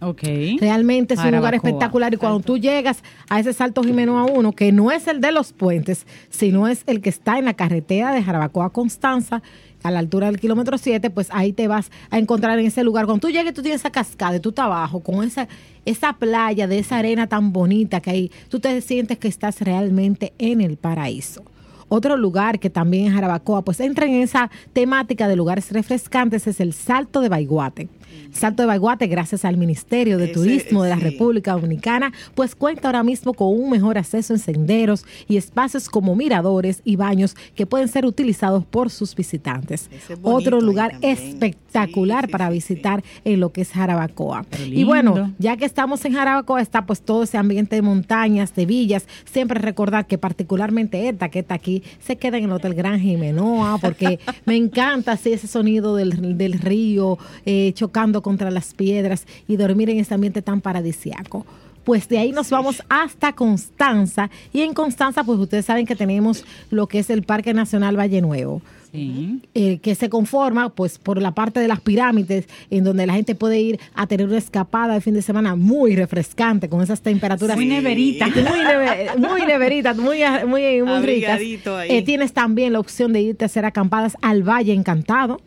Ok. Realmente es un lugar espectacular y cuando tú llegas a ese Salto Jimeno a uno, que no es el de los puentes, sino es el que está en la carretera de Jarabacoa a Constanza, a la altura del kilómetro 7, pues ahí te vas a encontrar en ese lugar. Cuando tú llegues, tú tienes esa cascada y tú estás abajo con esa, esa playa de esa arena tan bonita que hay, tú te sientes que estás realmente en el paraíso. Otro lugar que también es Jarabacoa, pues entra en esa temática de lugares refrescantes, es el Salto de Baiguate. Salto de Baiguate, gracias al Ministerio de Ese, Turismo de la sí. República Dominicana, pues cuenta ahora mismo con un mejor acceso en senderos y espacios como miradores y baños que pueden ser utilizados por sus visitantes. Es Otro lugar espectacular Sí, sí, para sí, visitar en lo que es Jarabacoa. Y bueno, ya que estamos en Jarabacoa, está pues todo ese ambiente de montañas, de villas. Siempre recordar que particularmente esta que está aquí se queda en el Hotel Gran Jimenoa, porque me encanta así ese sonido del, del río eh, chocando contra las piedras y dormir en ese ambiente tan paradisiaco. Pues de ahí nos vamos hasta Constanza. Y en Constanza, pues ustedes saben que tenemos lo que es el Parque Nacional Valle Nuevo Sí. eh, que se conforma pues por la parte de las pirámides en donde la gente puede ir a tener una escapada de fin de semana muy refrescante con esas temperaturas Muy neverita. muy, neve- muy neveritas muy muy, muy ricas. Eh, tienes también la opción de irte a hacer acampadas al Valle Encantado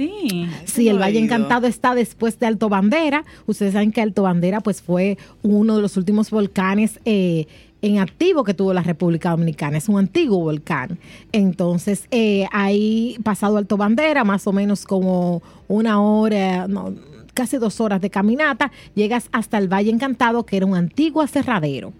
Sí. Sí, el Valle. Encantado está después de Alto Bandera. Ustedes saben que Alto Bandera pues fue uno de los últimos volcanes eh, en activo que tuvo la República Dominicana. Es un antiguo volcán. Entonces, eh, ahí pasado Alto Bandera, más o menos como una hora, no, casi dos horas de caminata, llegas hasta el Valle Encantado, que era un antiguo aserradero.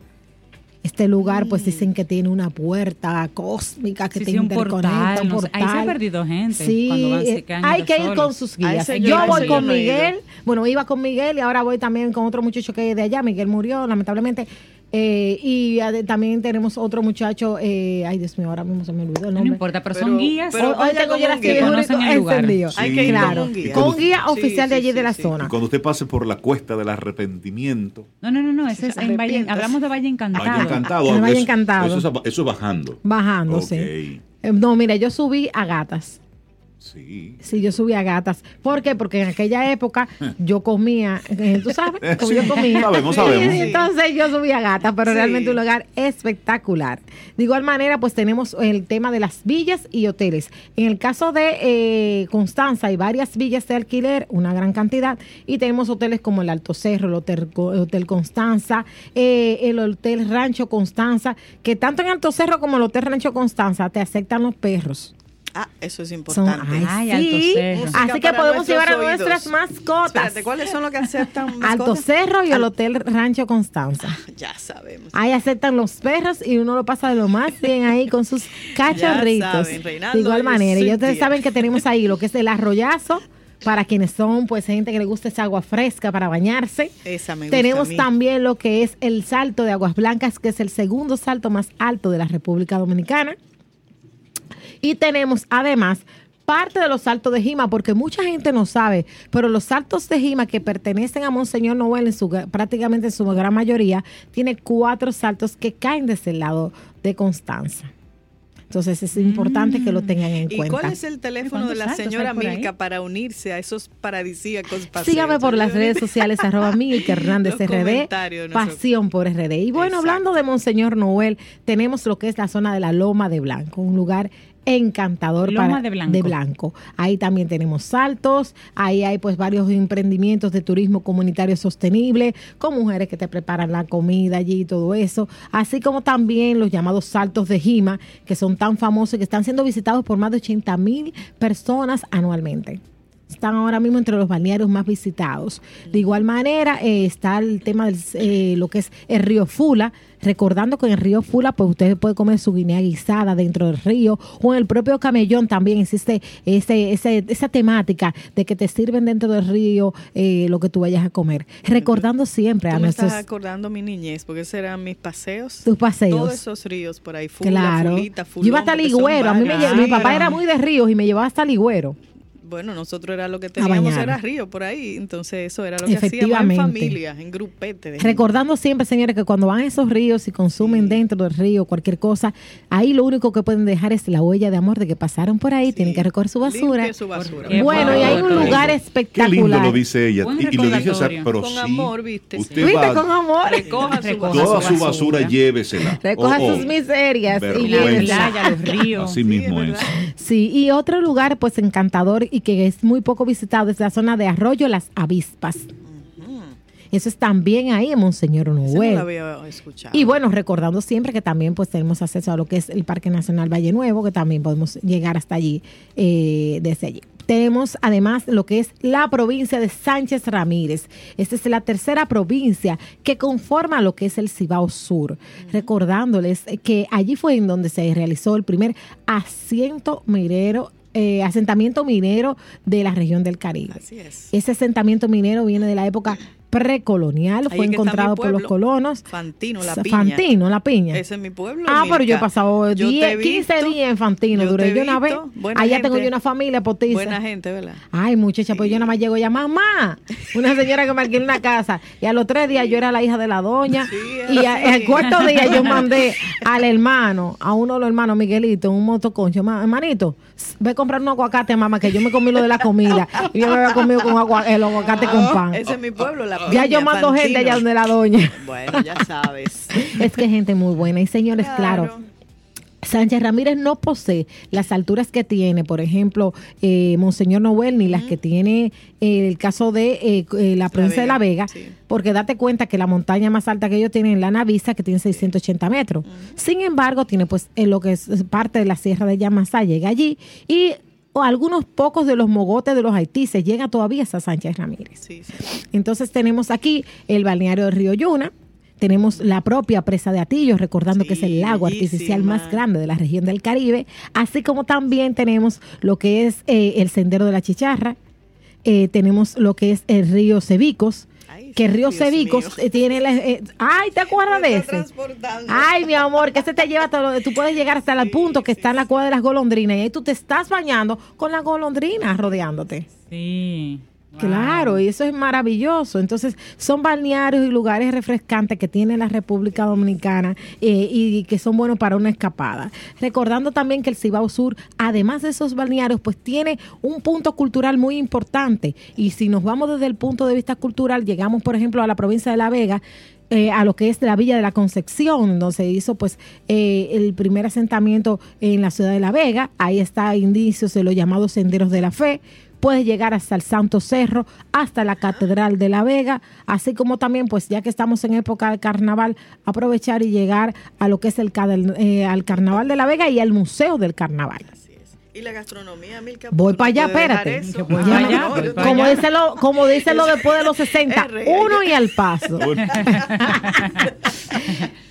Este lugar, pues dicen que tiene una puerta cósmica que Sí, te sí, un interconecta, portal, un no sé. Ahí se ha portal. perdido gente Sí, cuando van eh, hay que ir solos. con sus guías. Yo voy con yo. Miguel, bueno, iba con Miguel y ahora voy también con otro muchacho que es de allá. Miguel murió, lamentablemente. Eh, y también tenemos otro muchacho, eh, ay Dios mío, ahora mismo se me olvidó el No nombre. importa, pero, Pero- son guías. pero Hoy- tengo yo la un guía. actividad Conocen el lugar. encendido. Hay que ir claro. con un guía. Con guía Sí, oficial de allí sí, de la sí. zona. Y cuando usted pase por la cuesta del arrepentimiento, No, no, no, no, ese es en Valle, hablamos de Valle Encantado. Valle Encantado. En Valle eso- Encantado. Eso, es, eso es bajando. Bajando, Ok. sí. Eh, No, mira, yo subí a gatas. Sí. Sí, yo subí a gatas. ¿Por qué? Porque en aquella época yo comía, eh, tú sabes, como yo Sí, comía. sabemos, sabemos. Entonces yo subí a gatas, pero Sí. realmente un lugar espectacular. De igual manera, pues tenemos el tema de las villas y hoteles. En el caso de eh, Constanza hay varias villas de alquiler, una gran cantidad, y tenemos hoteles como el Alto Cerro, el Hotel, el Hotel Constanza, eh, el Hotel Rancho Constanza, que tanto en Alto Cerro como el Hotel Rancho Constanza te aceptan los perros. Ah, eso es Son, importante. ay, Ay, Alto sí. Cerro. Así que podemos llevar a oídos. nuestras mascotas. Espérate, ¿cuáles son los que aceptan Alto mascotas? Cerro y el Hotel Rancho Constanza. Ya sabemos. Ahí aceptan los perros y uno lo pasa de lo más bien ahí con sus cachorritos. saben, de igual manera. Y ustedes saben que tenemos ahí lo que es el arroyazo para quienes son pues gente que le gusta esa agua fresca para bañarse. Esa me gusta Tenemos a mí. también lo que es el salto de aguas blancas, que es el segundo salto más alto de la República Dominicana. Y tenemos además parte de los saltos de Jima, porque mucha gente no sabe, pero los saltos de Jima que pertenecen a Monseñor Noel, en su, prácticamente en su gran mayoría, tiene cuatro saltos que caen desde el lado de Constanza. Entonces es importante que lo tengan en ¿Y cuenta. cuál es el teléfono de ¿Cuántos la señora? Milka para unirse a esos paradisíacos paseos? Sígame por las redes sociales, arroba Milka Hernández Los RD, Pasión por RD. Y bueno, Exacto. hablando de Monseñor Noel, tenemos lo que es la zona de la Loma de Blanco, un lugar encantador Loma para, de Blanco. Blanco. Ahí también tenemos saltos, ahí hay pues varios emprendimientos de turismo comunitario sostenible, con mujeres que te preparan la comida allí y todo eso, así como también los llamados saltos de Jima, que son tan famosos y que están siendo visitados por más de 80 mil personas anualmente están ahora mismo entre los balnearios más visitados. De igual manera, eh, está el tema de lo que es el río Fula. Recordando que en el río Fula, pues usted puede comer su guinea guisada dentro del río o en el propio camellón también existe ese, ese- esa temática de que te sirven dentro del río eh, lo que tú vayas a comer. Recordando siempre Tú a me nuestros estás acordando mi niñez, porque esos eran mis paseos. tus paseos. Todos esos ríos por ahí. Fula, claro. Fulita, Yo iba hasta Ligüero. A mí me mi papá era muy de ríos y me llevaba hasta Ligüero. Bueno, nosotros era lo que teníamos, era río por ahí. Entonces eso era lo que hacíamos en Efectivamente. familia, en grupete. de gente. Recordando siempre, señores, que cuando van a esos ríos y consumen dentro del río cualquier cosa, ahí lo único que pueden dejar es la huella de amor de que pasaron por ahí, tienen que recoger su basura. Su basura. Qué Bueno, y hay un lugar Qué espectacular. lindo lo dice ella. Y, y lo dice, o sea, pero Con sí, amor, ¿viste? Usted ¿Viste? va, Con amor. Recoja su basura. toda su su basura, llévesela. Recoja Oh, oh. sus miserias y llévesela. playa, los ríos. Así mismo es. Sí, y otro lugar pues encantador y que es muy poco visitado es la zona de Arroyo Las Avispas. Eso es también ahí en Monseñor no Noel. había escuchado. Y bueno, recordando siempre que también pues tenemos acceso a lo que es el Parque Nacional Valle Nuevo, que también podemos llegar hasta allí, eh, desde allí. tenemos además lo que es la provincia de Sánchez Ramírez. Esta es la tercera provincia que conforma lo que es el Cibao Sur. Recordándoles que allí fue en donde se realizó el primer asiento minero eh, asentamiento minero de la región del Caribe. Así es. Ese asentamiento minero viene de la época precolonial, Ahí fue encontrado por los colonos. Fantino, la piña. Fantino, la piña. Ese es mi pueblo. Ah, pero yo he pasado Yo te 10, he 15 visto, días en Fantino, yo duré yo una vez. Allá tengo yo una familia potiza. Buena gente, ¿verdad? Ay, muchacha, pues yo nada más llego ya, mamá. Una señora que me alquiló una casa. Y a los tres días yo era la hija de la doña. Sí, y el cuarto día yo mandé al hermano, a uno de los hermanos, Miguelito, un motoconcho. "Ma- Hermanito, ve a comprar un aguacate, mamá, que yo me comí lo de la comida. Y yo me había comido con agua, el aguacate con pan. Ese es mi pueblo, la Ya yo mando gente allá donde la doña. Bueno, ya sabes. Es que gente muy buena. Y señores, claro. Sánchez Ramírez no posee las alturas que tiene, por ejemplo, eh, Monseñor Noel, ni las que tiene eh, el caso de eh, eh, la provincia de La Vega, sí. porque date cuenta que la montaña más alta que ellos tienen es la Navisa, que tiene 680 metros. Sin embargo, tiene pues en lo que es parte de la Sierra de Yamasá, llega allí y o algunos pocos de los mogotes de los Haití se llega todavía hasta Sánchez Ramírez. Sí, sí. Entonces tenemos aquí el balneario de Río Yuna, tenemos la propia presa de Atillo, recordando que es el lago artificial más grande de la región del Caribe, así como también tenemos lo que es eh, el sendero de la Chicharra, eh, tenemos lo que es el río Cebicos, Ay, que el río mío. eh, tiene... la- eh, ay, ¿te acuerdas de ese? transportando. Ay, mi amor, que ese te lleva hasta lo, tú puedes llegar hasta el punto que está en la cueva de las golondrinas y ahí tú te estás bañando con las golondrinas rodeándote. Sí. Claro, y eso es maravilloso. Entonces, son balnearios y lugares refrescantes que tiene la República Dominicana eh, y que son buenos para una escapada. Recordando también que el Cibao Sur, además de esos balnearios, pues tiene un punto cultural muy importante. Y si nos vamos desde el punto de vista cultural, llegamos, por ejemplo, a la provincia de La Vega, eh, a lo que es la Villa de la Concepción, donde se hizo pues eh, el primer asentamiento en la ciudad de La Vega. Ahí está indicios de los llamados senderos de la fe. Puedes llegar hasta el Santo Cerro, hasta la Catedral de La Vega, así como también, pues ya que estamos en época de carnaval, aprovechar y llegar a lo que es el eh, al Carnaval de La Vega y al Museo del Carnaval. Así es. Y la gastronomía, Milka. Voy ¿no para allá, espérate. voy Ah, para allá, voy Como allá. dice lo, como dice lo después de los 60, Es real. uno y al paso.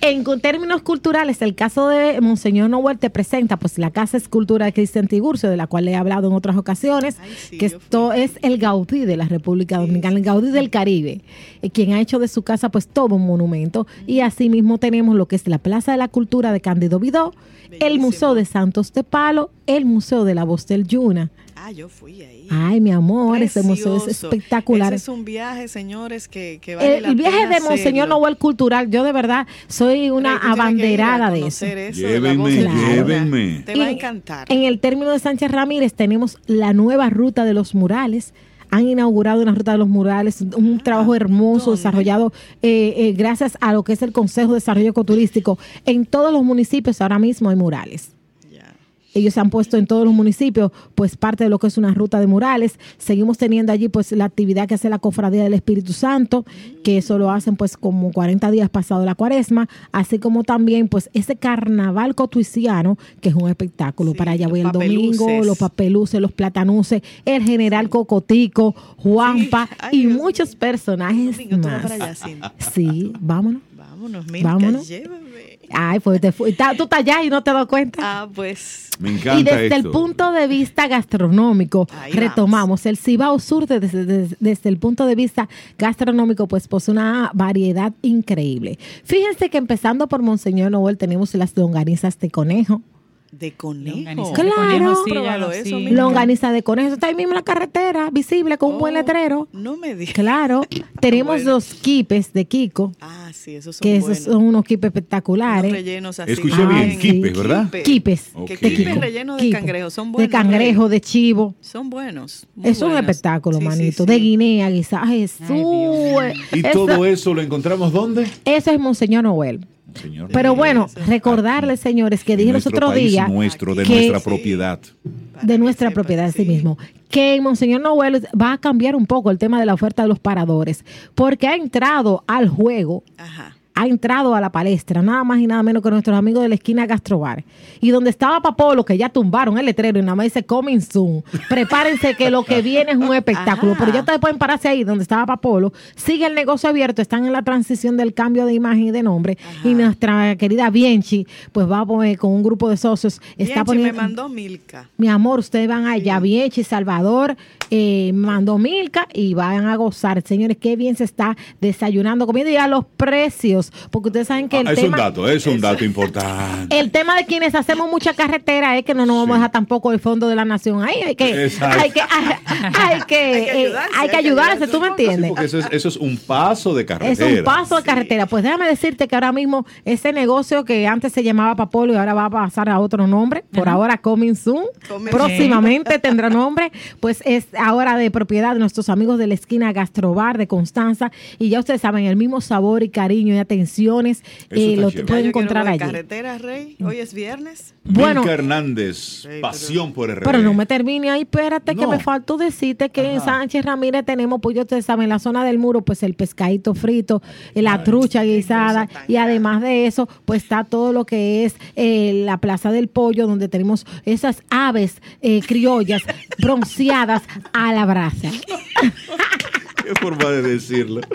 En términos culturales, el caso de Monseñor Noel te presenta pues la Casa Escultura de Cristian Tiburcio, de la cual he hablado en otras ocasiones, Ay, sí, que esto es el Gaudí de la República Dominicana, el Gaudí del Caribe, eh, quien ha hecho de su casa pues todo un monumento. Y asimismo tenemos lo que es la Plaza de la Cultura de Cándido Vidó, el. Museo de Santos de Palo, el Museo de la Voz del Yuna. Ah, yo fui ahí. Ay, mi amor, ese museo es espectacular. Ese es un viaje, señores, que, que vale el, la el viaje pena de Monseñor hacerlo. Noel Cultural, yo de verdad soy una abanderada de eso. Llévenme, de llévenme. Te va a encantar. En el término de Sánchez Ramírez tenemos la nueva ruta de los murales. Han inaugurado una ruta de los murales, un Ah, trabajo hermoso ¿dónde? desarrollado eh, eh, gracias a lo que es el Consejo de Desarrollo Ecoturístico. En todos los municipios ahora mismo hay murales. Ellos se han puesto en todos los municipios, pues parte de lo que es una ruta de murales. Seguimos teniendo allí pues la actividad que hace la Cofradía del Espíritu Santo, que eso lo hacen pues como 40 días pasado la cuaresma, así como también pues ese carnaval cotuiciano, que es un espectáculo. Sí, Para allá voy el domingo, los papeluces, los platanuces, el general Cocotico, Juanpa Sí. Ay, y Dios muchos personajes Domingo, más. allá. Sí, vámonos. Vámonos, Milka, Vámonos. llévame. Ay, pues te fui- ta- tú estás allá y no te das cuenta. Ah, pues. Me encanta Y desde esto. el punto de vista gastronómico, Ahí retomamos el Cibao Sur desde, desde- desde el punto de vista gastronómico, pues posee una variedad increíble. Fíjense que empezando por Monseñor Noel tenemos las longanizas de conejo, De conejo. Longaniza Claro. de conejo, sí, Probado ya lo- eso, sí. longaniza de conejo, eso está ahí mismo en la carretera, visible con un buen Oh, letrero. No me digas. Claro, tenemos Bueno. los quipes de Kiko, Ah, sí, esos son que buenos. esos son unos quipes espectaculares. rellenos así. Escuché bien, Ay, quipes, ¿verdad? Quipe. Quipes. Ok. Que De quipes rellenos de Kiko. cangrejo, son buenos. De cangrejo, de chivo. Son buenos. muy Es un buenos. espectáculo, Sí, manito. sí. De Guinea, quizás. Jesús. Dios ¿Y Eso- todo eso lo encontramos dónde? Eso es Monseñor Noel. Señor. Pero bueno, recordarles, señores, que dije los otros días nuestro, de que- nuestra propiedad. De nuestra propiedad sí sí. mismo, que Monseñor Noel va a cambiar un poco el tema de la oferta de los paradores, porque ha entrado al juego Ajá. Ha entrado a la palestra, nada más y nada menos que nuestros amigos de la esquina Gastrobar. Y donde estaba Papolo, que ya tumbaron el letrero y nada más dice Coming Soon. Prepárense que lo que viene es un espectáculo. Pero ya ustedes pueden pararse ahí donde estaba Papolo. Sigue el negocio abierto, están en la transición del cambio de imagen y de nombre. Y nuestra querida Bienchi, pues va poner con un grupo de socios. Está Bienchi poniendo. me mandó Milka. Mi amor, ustedes van allá, Bienchi, Salvador, eh, mandó Milka y van a gozar. Señores, qué bien se está desayunando, comiendo y a los precios, porque ustedes saben que el Ah, es un dato, es un dato importante. El tema de quienes hacemos mucha carretera es que no nos vamos a dejar tampoco el fondo de la nación. Ahí hay que, Exacto. hay que, hay, hay que, Hay que eh, ayudarse, hay que hay que ayudarse, ¿tú me Sí, entiendes? porque eso es, eso es un paso de Es carretera. un paso de carretera. Pues déjame decirte que ahora mismo ese negocio que antes se llamaba Papolo y ahora va a pasar a otro nombre, por ahora Coming Soon, próximamente tendrá nombre, pues es ahora de propiedad de nuestros amigos de la esquina Gastrobar de Constanza y ya ustedes saben, el mismo sabor y cariño y atenciones eh, lo chévere. pueden Ya yo quiero encontrar allí. Carretera, Rey. Hoy es viernes. Bueno, Milka Hernández, pero- pasión por RD. Pero no me termine ahí, espérate que No. me faltó decirte que en Sánchez Ramírez tenemos, pues ya ustedes saben, en la zona del muro, pues el pescadito frito, la trucha guisada y además de eso, pues está todo lo que es eh, la Plaza del Pollo, donde tenemos esas aves eh, criollas bronceadas a la brasa. Qué forma de decirlo.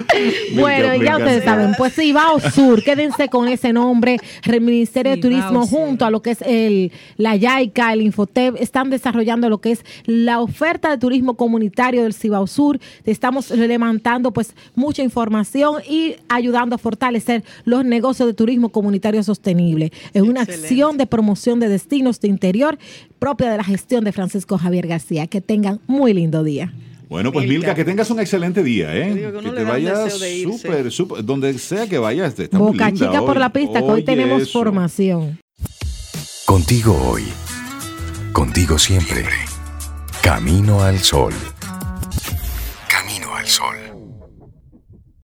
Bueno, Milka, ya ustedes sí. saben, pues Cibao Sur, quédense con ese nombre. El Ministerio de Turismo junto a lo que es el la YAICA, el Infotep, están desarrollando lo que es la oferta de turismo comunitario del Cibao Sur. Estamos levantando pues mucha información y ayudando a fortalecer los negocios de turismo comunitario sostenible. Es una Excelente. acción de promoción de destinos de interior propia de la gestión de Francisco Javier García. Que tengan muy lindo día. Bueno, pues Milka, que tengas un excelente día, ¿eh? Que, te vayas súper, súper, donde sea que vayas. Está Boca muy chica hoy. por la pista, que hoy tenemos formación. Contigo hoy, contigo siempre. Camino al sol. Camino al sol.